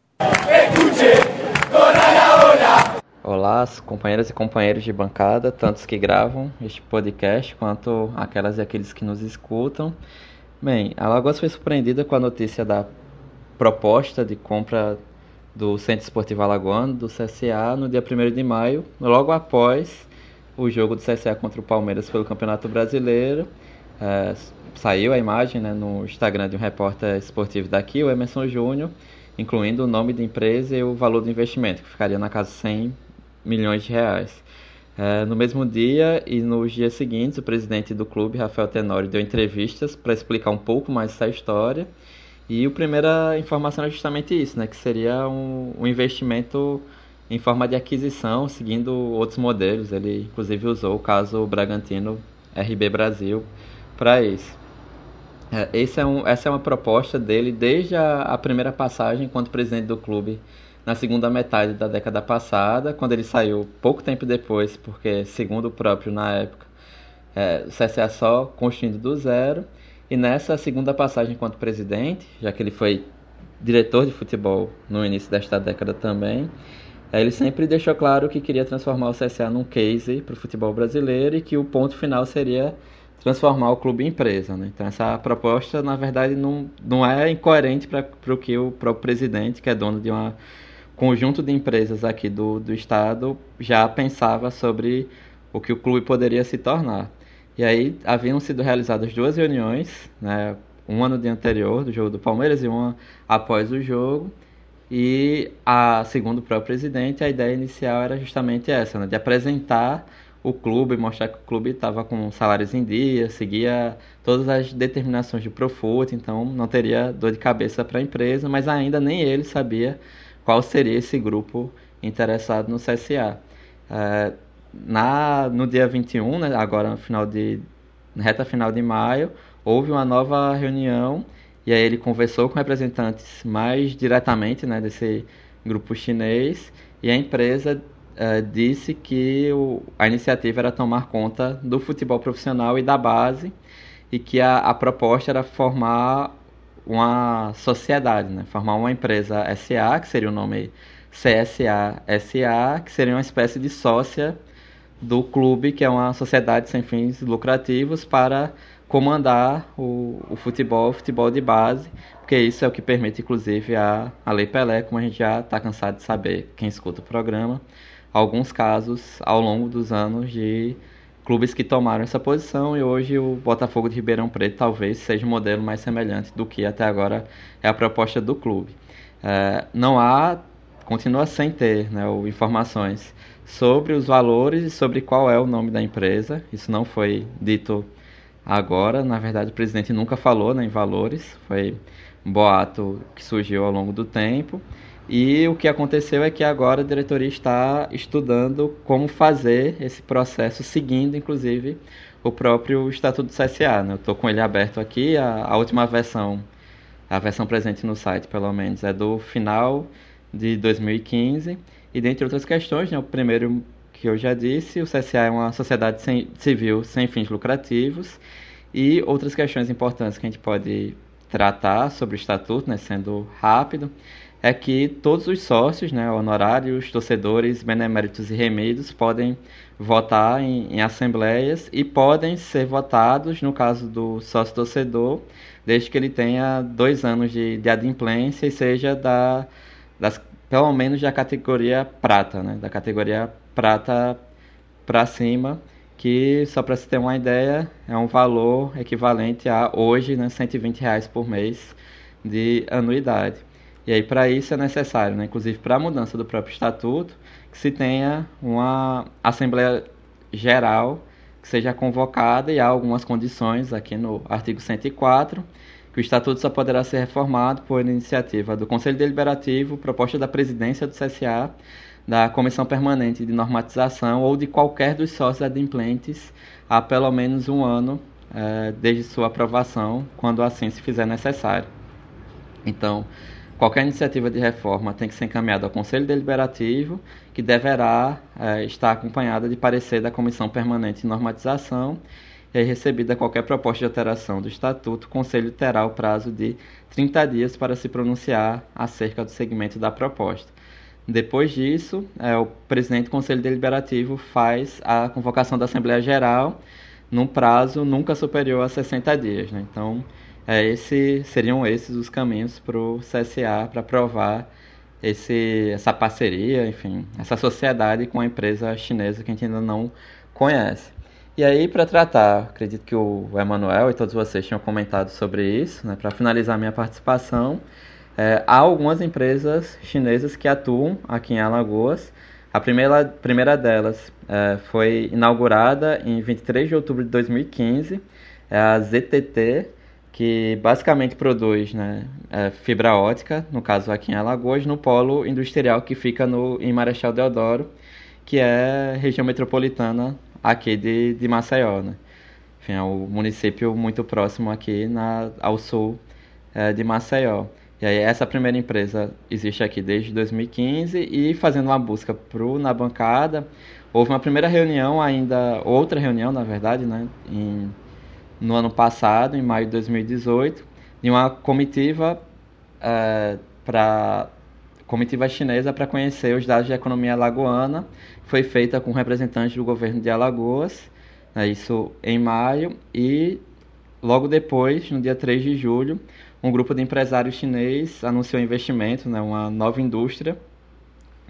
Olá, companheiras e companheiros de bancada, tantos que gravam este podcast quanto aquelas e aqueles que nos escutam. Bem, a Alagoas foi surpreendida com a notícia da proposta de compra do Centro Esportivo Alagoano, do CSA, no dia 1 de maio, logo após o jogo do CSA contra o Palmeiras pelo Campeonato Brasileiro. É, saiu a imagem né, no Instagram de um repórter esportivo daqui, o Emerson Júnior, incluindo o nome da empresa e o valor do investimento, que ficaria na casa de 100 milhões de reais. É, no mesmo dia e nos dias seguintes, o presidente do clube, Rafael Tenório, deu entrevistas para explicar um pouco mais essa história e a primeira informação é justamente isso, né? Que seria um, um investimento em forma de aquisição, seguindo outros modelos. Ele, inclusive, usou o caso Bragantino RB Brasil para isso. É, esse é um, essa é uma proposta dele desde a, a, primeira passagem enquanto presidente do clube na segunda metade da década passada, quando ele saiu pouco tempo depois, porque, segundo o próprio na época, é, o CSA só construindo do zero. E nessa segunda passagem enquanto presidente, já que ele foi diretor de futebol no início desta década também, eh, ele sempre deixou claro que queria transformar o CSA num case para o futebol brasileiro e que o ponto final seria transformar o clube em empresa. Né? Então essa proposta, na verdade, não, não é incoerente para o que o próprio presidente, que é dono de um conjunto de empresas aqui do, do estado, já pensava sobre o que o clube poderia se tornar. E aí haviam sido realizadas duas reuniões, né, uma no dia anterior do jogo do Palmeiras e uma após o jogo. E a segundo o próprio presidente, a ideia inicial era justamente essa, né, de apresentar o clube, mostrar que o clube estava com salários em dia, seguia todas as determinações de Profut, então não teria dor de cabeça para a empresa, mas ainda nem ele sabia qual seria esse grupo interessado no CSA. É, na, no dia 21, né, agora no final de, reta final de maio, houve uma nova reunião e aí ele conversou com representantes mais diretamente né, desse grupo chinês e a empresa uh, disse que o, a iniciativa era tomar conta do futebol profissional e da base e que a, a proposta era formar uma sociedade, né, formar uma empresa SA, que seria o nome CSA SA, que seria uma espécie de sócia do clube, que é uma sociedade sem fins lucrativos, para comandar o, o futebol, o futebol de base, porque isso é o que permite, inclusive, a, a Lei Pelé, como a gente já está cansado de saber, quem escuta o programa, alguns casos ao longo dos anos de clubes que tomaram essa posição e hoje o Botafogo de Ribeirão Preto talvez seja o um modelo mais semelhante do que até agora é a proposta do clube. É, não há, continua sem ter né, informações sobre os valores e sobre qual é o nome da empresa. Isso não foi dito agora. Na verdade, o presidente nunca falou né, em valores. Foi um boato que surgiu ao longo do tempo. E o que aconteceu é que agora a diretoria está estudando como fazer esse processo, seguindo inclusive o próprio Estatuto do CSA. Né? Eu estou com ele aberto aqui, a, a última versão, a versão presente no site, pelo menos, é do final de 2015 e dentre outras questões, né, o primeiro que eu já disse, o CSA é uma sociedade sem, civil sem fins lucrativos. E outras questões importantes que a gente pode tratar sobre o estatuto, né, sendo rápido, é que todos os sócios, né, honorários, torcedores, beneméritos e remidos podem votar em, em, assembleias e podem ser votados, no caso do sócio torcedor, desde que ele tenha dois anos de, de adimplência e seja da, das, pelo menos da categoria prata, né, da categoria prata para cima, que só para se ter uma ideia é um valor equivalente a hoje né, 120 reais por mês de anuidade. E aí, para isso é necessário, né, inclusive para a mudança do próprio estatuto, que se tenha uma Assembleia Geral que seja convocada e há algumas condições aqui no artigo 104, que o estatuto só poderá ser reformado por iniciativa do Conselho Deliberativo, proposta da presidência do CSA, da Comissão Permanente de Normatização ou de qualquer dos sócios adimplentes há pelo menos um ano eh, desde sua aprovação, quando assim se fizer necessário. Então, qualquer iniciativa de reforma tem que ser encaminhada ao Conselho Deliberativo, que deverá é, estar acompanhada de parecer da Comissão Permanente de Normatização aí, recebida qualquer proposta de alteração do Estatuto, o Conselho terá o prazo de 30 dias para se pronunciar acerca do segmento da proposta. Depois disso, é, o presidente do Conselho Deliberativo faz a convocação da Assembleia Geral num prazo nunca superior a 60 dias. Né? Então, é, esse, seriam esses os caminhos para o CSA para aprovar esse, essa parceria, enfim, essa sociedade com a empresa chinesa que a gente ainda não conhece. E aí, para tratar, acredito que o Emanuel e todos vocês tinham comentado sobre isso, né, para finalizar minha participação, é, há algumas empresas chinesas que atuam aqui em Alagoas. A primeira, primeira delas é, foi inaugurada em 23 de outubro de 2015, é a ZTT, que basicamente produz né, é, fibra ótica, no caso aqui em Alagoas, no polo industrial que fica no, em Marechal Deodoro, que é região metropolitana aqui de, de Maceió. Né? Enfim, é um município muito próximo aqui na, ao sul é, de Maceió. E aí essa primeira empresa existe aqui desde 2015 e fazendo uma busca pro, na bancada, houve uma primeira reunião ainda, outra reunião na verdade, né, em no ano passado, em maio de 2018, de uma comitiva é, para comitiva chinesa para conhecer os dados de economia alagoana. Foi feita com representantes do governo de Alagoas, né, isso em maio, e logo depois, no dia 3 de julho, um grupo de empresários chinês anunciou investimento, né, uma nova indústria,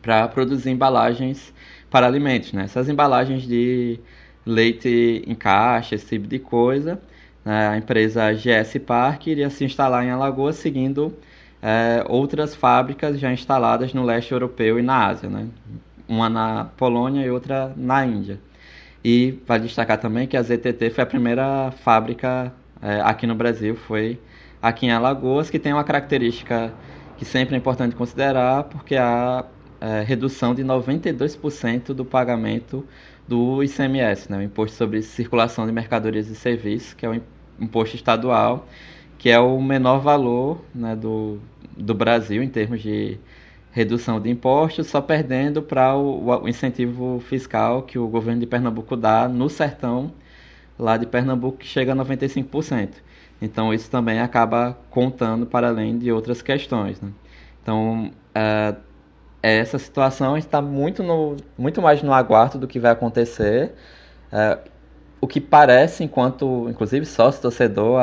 para produzir embalagens para alimentos. Né? Essas embalagens de leite em caixa, esse tipo de coisa. Né? A empresa GS Park iria se instalar em Alagoas, seguindo é, outras fábricas já instaladas no leste europeu e na Ásia, né? Uma na Polônia e outra na Índia. E vale destacar também que a ZTT foi a primeira fábrica é, aqui no Brasil, foi aqui em Alagoas, que tem uma característica que sempre é importante considerar, porque há é, redução de 92% do pagamento do ICMS, né, o Imposto sobre Circulação de Mercadorias e Serviços, que é o imposto estadual, que é o menor valor né, do, do Brasil em termos de redução de impostos, só perdendo para o, o, incentivo fiscal que o governo de Pernambuco dá no sertão lá de Pernambuco, que chega a 95%. Então isso também acaba contando para além de outras questões. Né? Então, uh, essa situação está muito, no, muito mais no aguardo do que vai acontecer. É, o que parece, enquanto, inclusive, sócio torcedor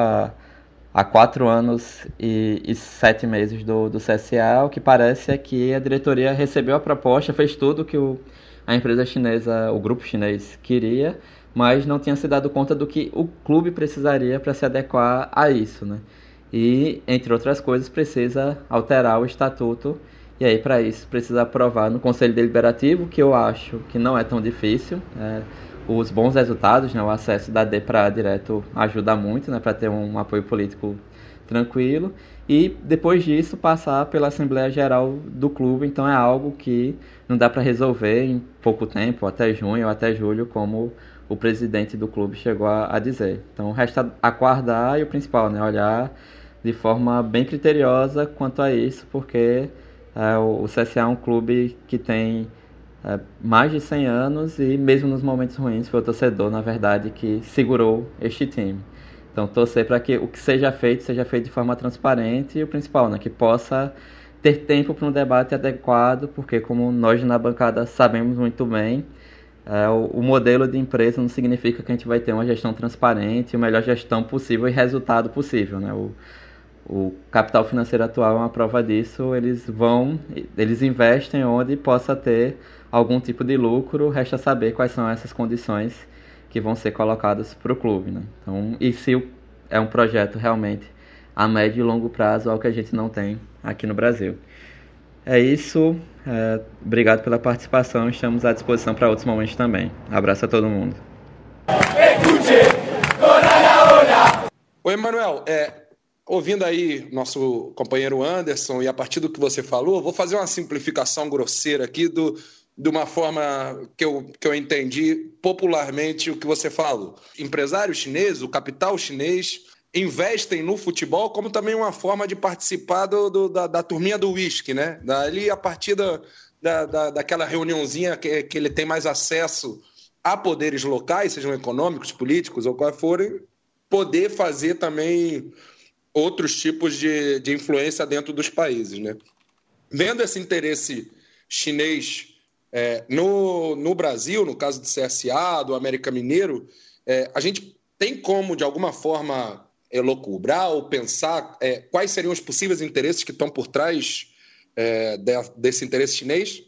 há, quatro anos e, e, sete meses do, do CSA, o que parece é que a diretoria recebeu a proposta, fez tudo que o, a empresa chinesa, o grupo chinês, queria, mas não tinha se dado conta do que o clube precisaria para se adequar a isso. Né? E, entre outras coisas, precisa alterar o estatuto e aí, para isso, precisa aprovar no Conselho Deliberativo, que eu acho que não é tão difícil. É, os bons resultados, né, o acesso da D para direto ajuda muito né, para ter um apoio político tranquilo. E depois disso, passar pela Assembleia Geral do clube. Então, é algo que não dá para resolver em pouco tempo, até junho ou até julho, como o presidente do clube chegou a, a dizer. Então, resta aguardar e o principal, né, olhar de forma bem criteriosa quanto a isso, porque é, o, CSA é um clube que tem é, mais de 100 anos e mesmo nos momentos ruins foi o torcedor, na verdade, que segurou este time. Então torcer para que o que seja feito seja feito de forma transparente e o principal, né, que possa ter tempo para um debate adequado, porque como nós na bancada sabemos muito bem, é, o, o, modelo de empresa não significa que a gente vai ter uma gestão transparente, a melhor gestão possível e resultado possível. Né? O, o capital financeiro atual é uma prova disso. Eles vão, eles investem onde possa ter algum tipo de lucro. Resta saber quais são essas condições que vão ser colocadas para o clube. Né? Então, e se é um projeto realmente a médio e longo prazo, algo que a gente não tem aqui no Brasil. É isso. É, obrigado pela participação. Estamos à disposição para outros momentos também. Abraço a todo mundo. Oi, Emanuel. É, ouvindo aí nosso companheiro Anderson e a partir do que você falou, vou fazer uma simplificação grosseira aqui do, de uma forma que eu, que eu entendi popularmente o que você falou. Empresário chinês, o capital chinês investem no futebol como também uma forma de participar do, do da, da, turminha do uísque, né? Dali, a partir da, da, daquela reuniãozinha que, que ele tem mais acesso a poderes locais, sejam econômicos, políticos ou quais forem, poder fazer também outros tipos de, de influência dentro dos países, né? Vendo esse interesse chinês é, no, no Brasil, no caso do CSA, do América Mineiro, é, a gente tem como, de alguma forma, elocubrar ou pensar é, quais seriam os possíveis interesses que estão por trás é, de, desse interesse chinês?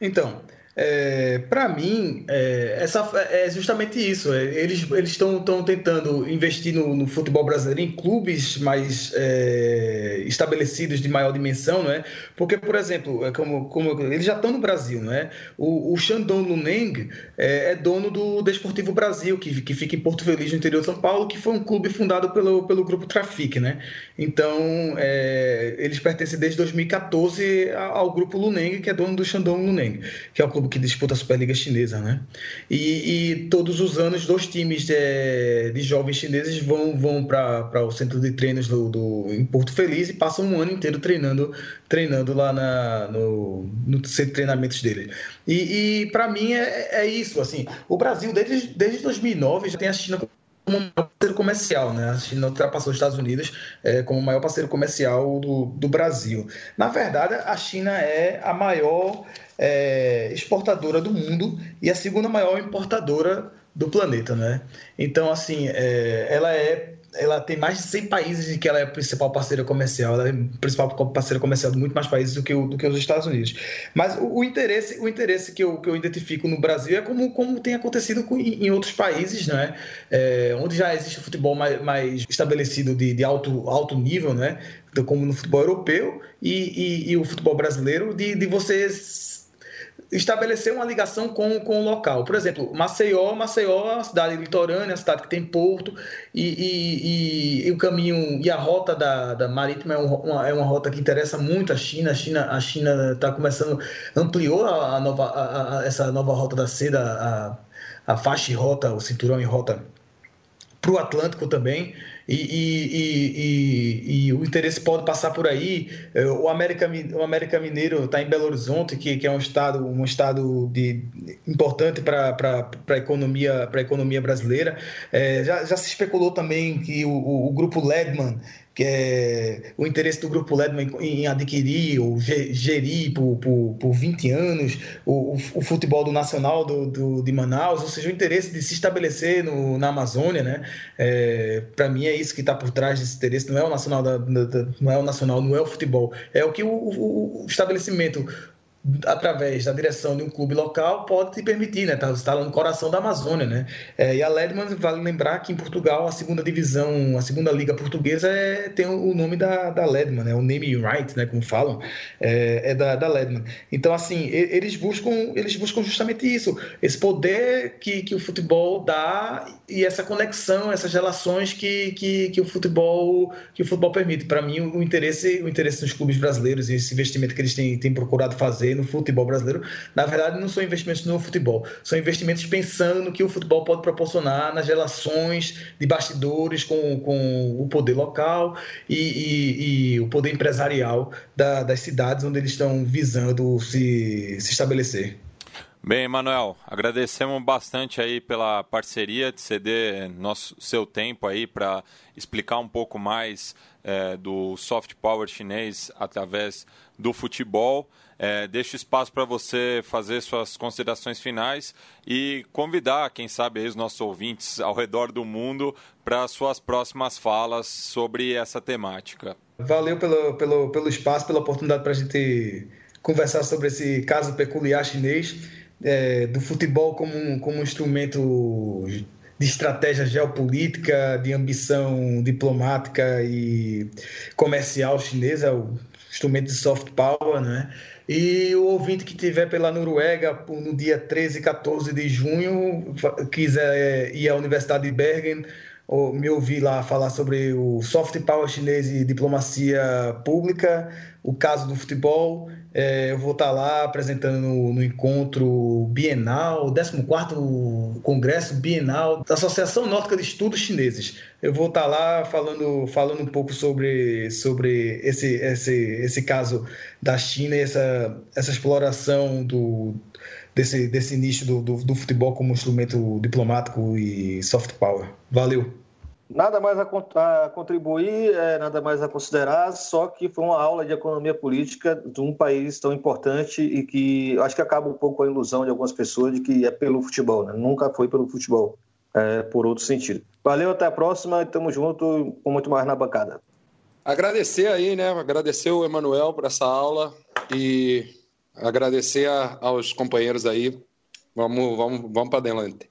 Então, é, para mim, é, essa, é justamente isso. É, eles estão tentando investir no, no, futebol brasileiro em clubes mais é, estabelecidos de maior dimensão, não é? Porque, por exemplo, é como, como eles já estão no Brasil, não é? O, o Shandong Luneng é, é, dono do Desportivo Brasil, que, que fica em Porto Feliz, no interior de São Paulo, que foi um clube fundado pelo, pelo grupo Trafic, né? Então, é, eles pertencem desde 2014 ao grupo Luneng, que é dono do Shandong Luneng, que é o clube que disputa a Superliga Chinesa, né? E, e todos os anos, dois times de, de jovens chineses vão, vão para o centro de treinos do, do, em Porto Feliz e passam um ano inteiro treinando, treinando lá na, no, no centro de treinamentos dele. E, e para mim é, é isso, assim, o Brasil desde, desde 2009 já tem a China como maior parceiro comercial, né? A China ultrapassou os Estados Unidos é, como o maior parceiro comercial do, do Brasil. Na verdade, a China é a maior é, exportadora do mundo e a segunda maior importadora do planeta, né? Então, assim, é, ela é ela tem mais de 100 países em que ela é a principal parceira comercial, ela é a principal parceira comercial de muito mais países do que, o, do que os Estados Unidos. Mas o, o, interesse, o interesse que eu, que eu identifico no Brasil é como, como tem acontecido com, em outros países, né? É, onde já existe futebol mais, mais estabelecido de, de alto, alto nível, né? como no futebol europeu e, e, e o futebol brasileiro, de, de você estabelecer uma ligação com, com o local. Por exemplo, Maceió, Maceió é uma cidade litorânea, uma cidade que tem porto, e, e, e, e o caminho e a rota da, da marítima é uma, é uma rota que interessa muito a China. A China a China está começando, ampliou a, a nova, a, a, essa nova rota da seda, a, a faixa e rota, o cinturão e rota para o Atlântico também. E, e, e, e, o interesse pode passar por aí. É, o América, o América Mineiro está em Belo Horizonte, que, que é um estado, um estado de, importante para a economia, economia brasileira. É, já, já se especulou também que o, o, o grupo Ledman que é o interesse do Grupo Ledman em adquirir ou gerir por, por, por 20 anos o, o futebol do Nacional do, do, de Manaus, ou seja, o interesse de se estabelecer no, na Amazônia, né? É, Para mim é isso que está por trás desse interesse, não é o nacional, da, da, não é o nacional, não é o futebol, é o que o, o, o estabelecimento através da direção de um clube local, pode te permitir, né? Tá, está lá no coração da Amazônia, né? É, e a Ledman, vale lembrar que em Portugal, a segunda divisão, a segunda liga portuguesa é, tem o nome da, da Ledman, né? O name right, né? Como falam, é, é da, da Ledman. Então, assim, eles buscam, eles buscam justamente isso, esse poder que, que o futebol dá e essa conexão, essas relações que, que, que o futebol que o futebol permite. Para mim, o interesse, o interesse dos clubes brasileiros e esse investimento que eles têm, têm procurado fazer no futebol brasileiro, na verdade, não são investimentos no futebol, são investimentos pensando no que o futebol pode proporcionar nas relações de bastidores com, com o poder local e, e, e o poder empresarial da, das cidades onde eles estão visando se, se estabelecer. Bem, Manuel, agradecemos bastante aí pela parceria de ceder nosso, seu tempo aí para explicar um pouco mais é, do soft power chinês através do futebol. É, deixo espaço para você fazer suas considerações finais e convidar, quem sabe, os nossos ouvintes ao redor do mundo para suas próximas falas sobre essa temática. Valeu pelo, pelo, pelo espaço, pela oportunidade para a gente conversar sobre esse caso peculiar chinês, é, do futebol como como um instrumento de estratégia geopolítica, de ambição diplomática e comercial chinesa, o instrumento de soft power, né? E o ouvinte que tiver pela Noruega no dia 13 e 14 de junho, quiser ir à Universidade de Bergen, ou me ouvir lá falar sobre o soft power chinês e diplomacia pública, o caso do futebol é, eu vou estar lá apresentando no, no encontro bienal, 14 Congresso Bienal da Associação Nórdica de Estudos Chineses. Eu vou estar lá falando, falando um pouco sobre, sobre esse, esse, esse caso da China e essa, essa exploração do, desse, desse nicho do, do, do futebol como instrumento diplomático e soft power. Valeu! Nada mais a, contribuir, é, nada mais a considerar, só que foi uma aula de economia política de um país tão importante e que acho que acaba um pouco a ilusão de algumas pessoas de que é pelo futebol, né? nunca foi pelo futebol, é, por outro sentido. Valeu, até a próxima, estamos juntos com muito mais na bancada. Agradecer aí, né? Agradecer o Emanuel por essa aula e agradecer a, aos companheiros aí. Vamos, vamos, vamos para adelante.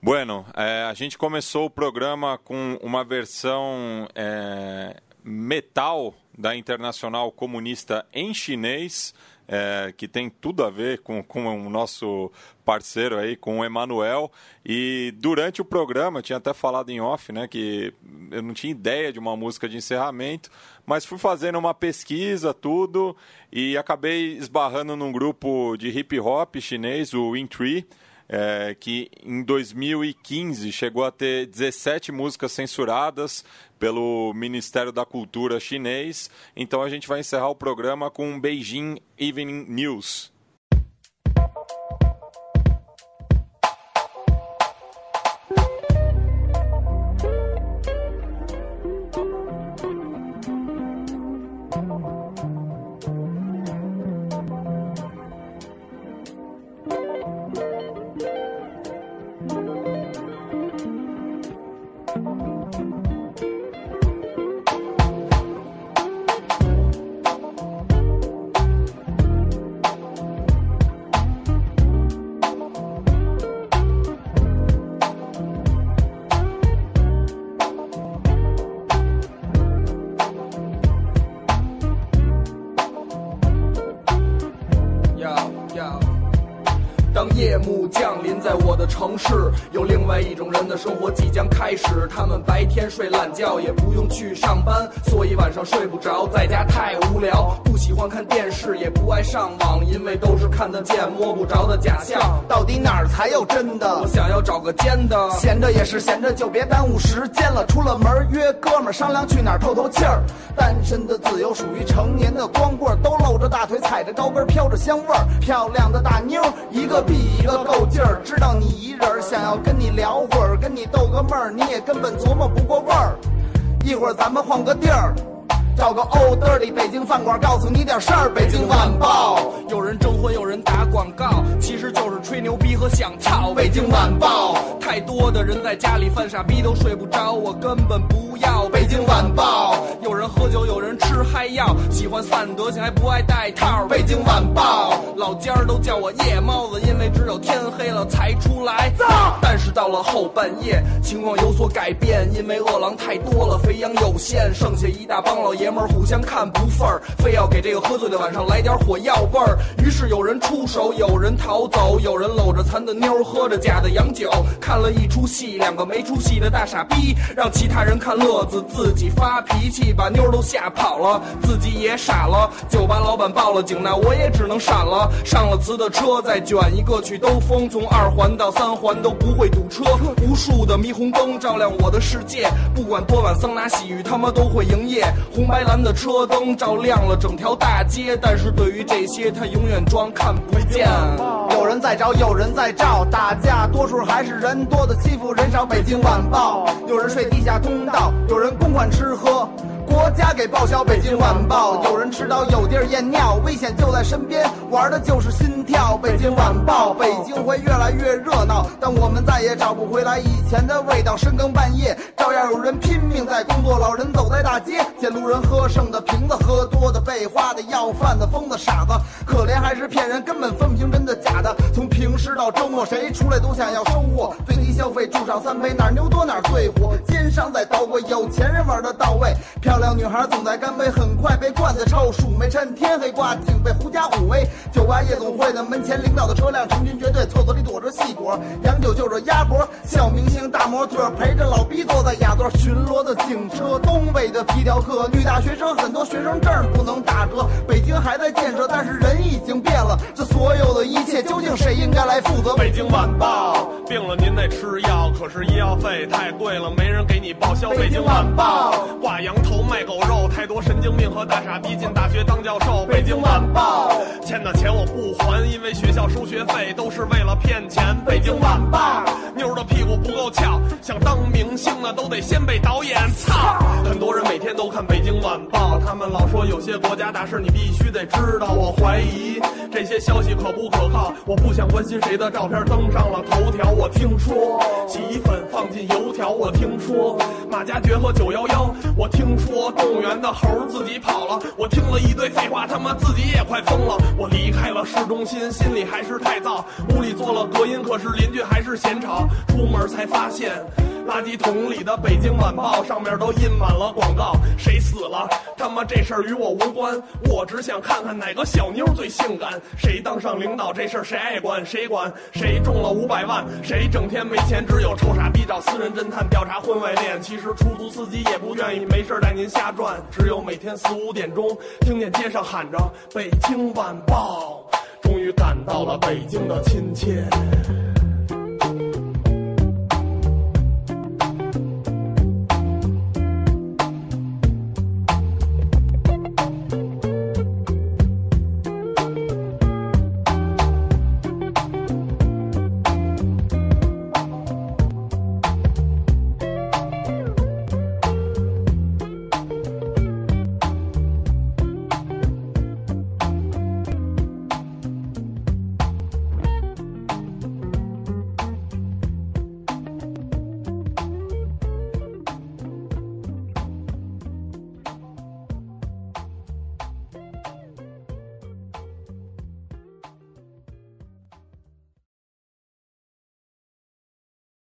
Bueno, é, a gente começou o programa com uma versão é, metal da Internacional Comunista em chinês, é, que tem tudo a ver com, com o nosso parceiro aí, com o Emanuel. E durante o programa, tinha até falado em off, né, que eu não tinha ideia de uma música de encerramento, mas fui fazendo uma pesquisa, tudo, e acabei esbarrando num grupo de hip hop chinês, o Wintree é, que em 2015 chegou a ter 17 músicas censuradas pelo Ministério da Cultura chinês. Então a gente vai encerrar o programa com Beijing Evening News. 是闲着，就别耽误时间了。出了门约哥们商量去哪儿透透气儿。单身的自由属于成年的光棍，都露着大腿，踩着高跟，飘着香味儿。漂亮的大妞，一个比一个够劲儿。知道你一人想要跟你聊会儿，跟你逗个闷儿，你也根本琢磨不过味儿。一会儿咱们换个地儿。找个 old dirty 北京饭馆，告诉你点事儿。北京晚报，有人征婚，有人打广告，其实就是吹牛逼和想操。北京晚报，太多的人在家里犯傻逼都睡不着，我根本不要。北京晚报，有人喝酒，有人吃嗨药，喜欢散德性还不爱戴套。北京晚报，老家儿都叫我夜猫子，因为只有天黑了才出来。但是到了后半夜，情况有所改变，因为饿狼太多了，肥羊有限，剩下一大帮老爷。爷们儿互相看不忿儿，非要给这个喝醉的晚上来点火药味儿。于是有人出手，有人逃走，有人搂着残的妞儿，喝着假的洋酒，看了一出戏。两个没出息的大傻逼，让其他人看乐子，自己发脾气，把妞儿都吓跑了，自己也傻了。酒吧老板报了警，那我也只能闪了。上了磁的车，再卷一个去兜风，从二环到三环都不会堵车。无数的霓虹灯照亮我的世界，不管多晚桑拿洗浴，他妈都会营业。红白。白蓝的车灯照亮了整条大街，但是对于这些，他永远装看不见。有人在找，有人在照，打架多数还是人多的欺负人少。北京晚报，有人睡地下通道，有人公款吃喝。国家给报销《北京晚报》，有人迟到有地儿验尿，危险就在身边，玩的就是心跳。《北京晚报》，北京会越来越热闹，但我们再也找不回来以前的味道。深更半夜，照样有人拼命在工作，老人走在大街，见路人喝剩的瓶子，喝多的、被花的、要饭的、疯子、傻子，可怜还是骗人，根本分不清真的假的。从平时到周末，谁出来都想要收获，最低消费住上三杯，哪牛多哪儿最火，奸商在捣鬼，有钱人玩的到位。漂漂亮女孩总在干杯，很快被灌在臭数没趁天黑挂警被狐假虎威。酒吧夜总会的门前，领导的车辆成群结队，厕所里躲着细果，洋酒就着鸭脖，小明星大模特陪着老逼坐在雅座，巡逻的警车，东北的皮条客，女大学生很多学生证不能打折。北京还在建设，但是人已经变了，这所有的一切究竟谁应该来负责？北京晚报，病了您吃药，可是医药费太贵了，没人给你报销。北京晚报，挂羊头。卖狗肉，太多神经病和大傻逼进大学当教授。北京晚报欠的钱我不还，因为学校收学费都是为了骗钱。北京晚报妞的屁股不够翘，想当明星的都得先被导演操。很多人每天都看北京晚报，他们老说有些国家大事你必须得知道。我怀疑这些消息可不可靠，我不想关心谁的照片登上了头条。我听说洗衣粉放进油条，我听说马加爵和九幺幺，我听说。动物园的猴自己跑了，我听了一堆废话，他妈自己也快疯了。我离开了市中心，心里还是太燥。屋里做了隔音，可是邻居还是嫌吵。出门才发现。垃圾桶里的《北京晚报》上面都印满了广告，谁死了？他妈这事儿与我无关，我只想看看哪个小妞最性感。谁当上领导这事儿谁爱管谁管？谁中了五百万？谁整天没钱？只有臭傻逼找私人侦探调查婚外恋。其实出租司机也不愿意没事带您瞎转，只有每天四五点钟听见街上喊着《北京晚报》，终于感到了北京的亲切。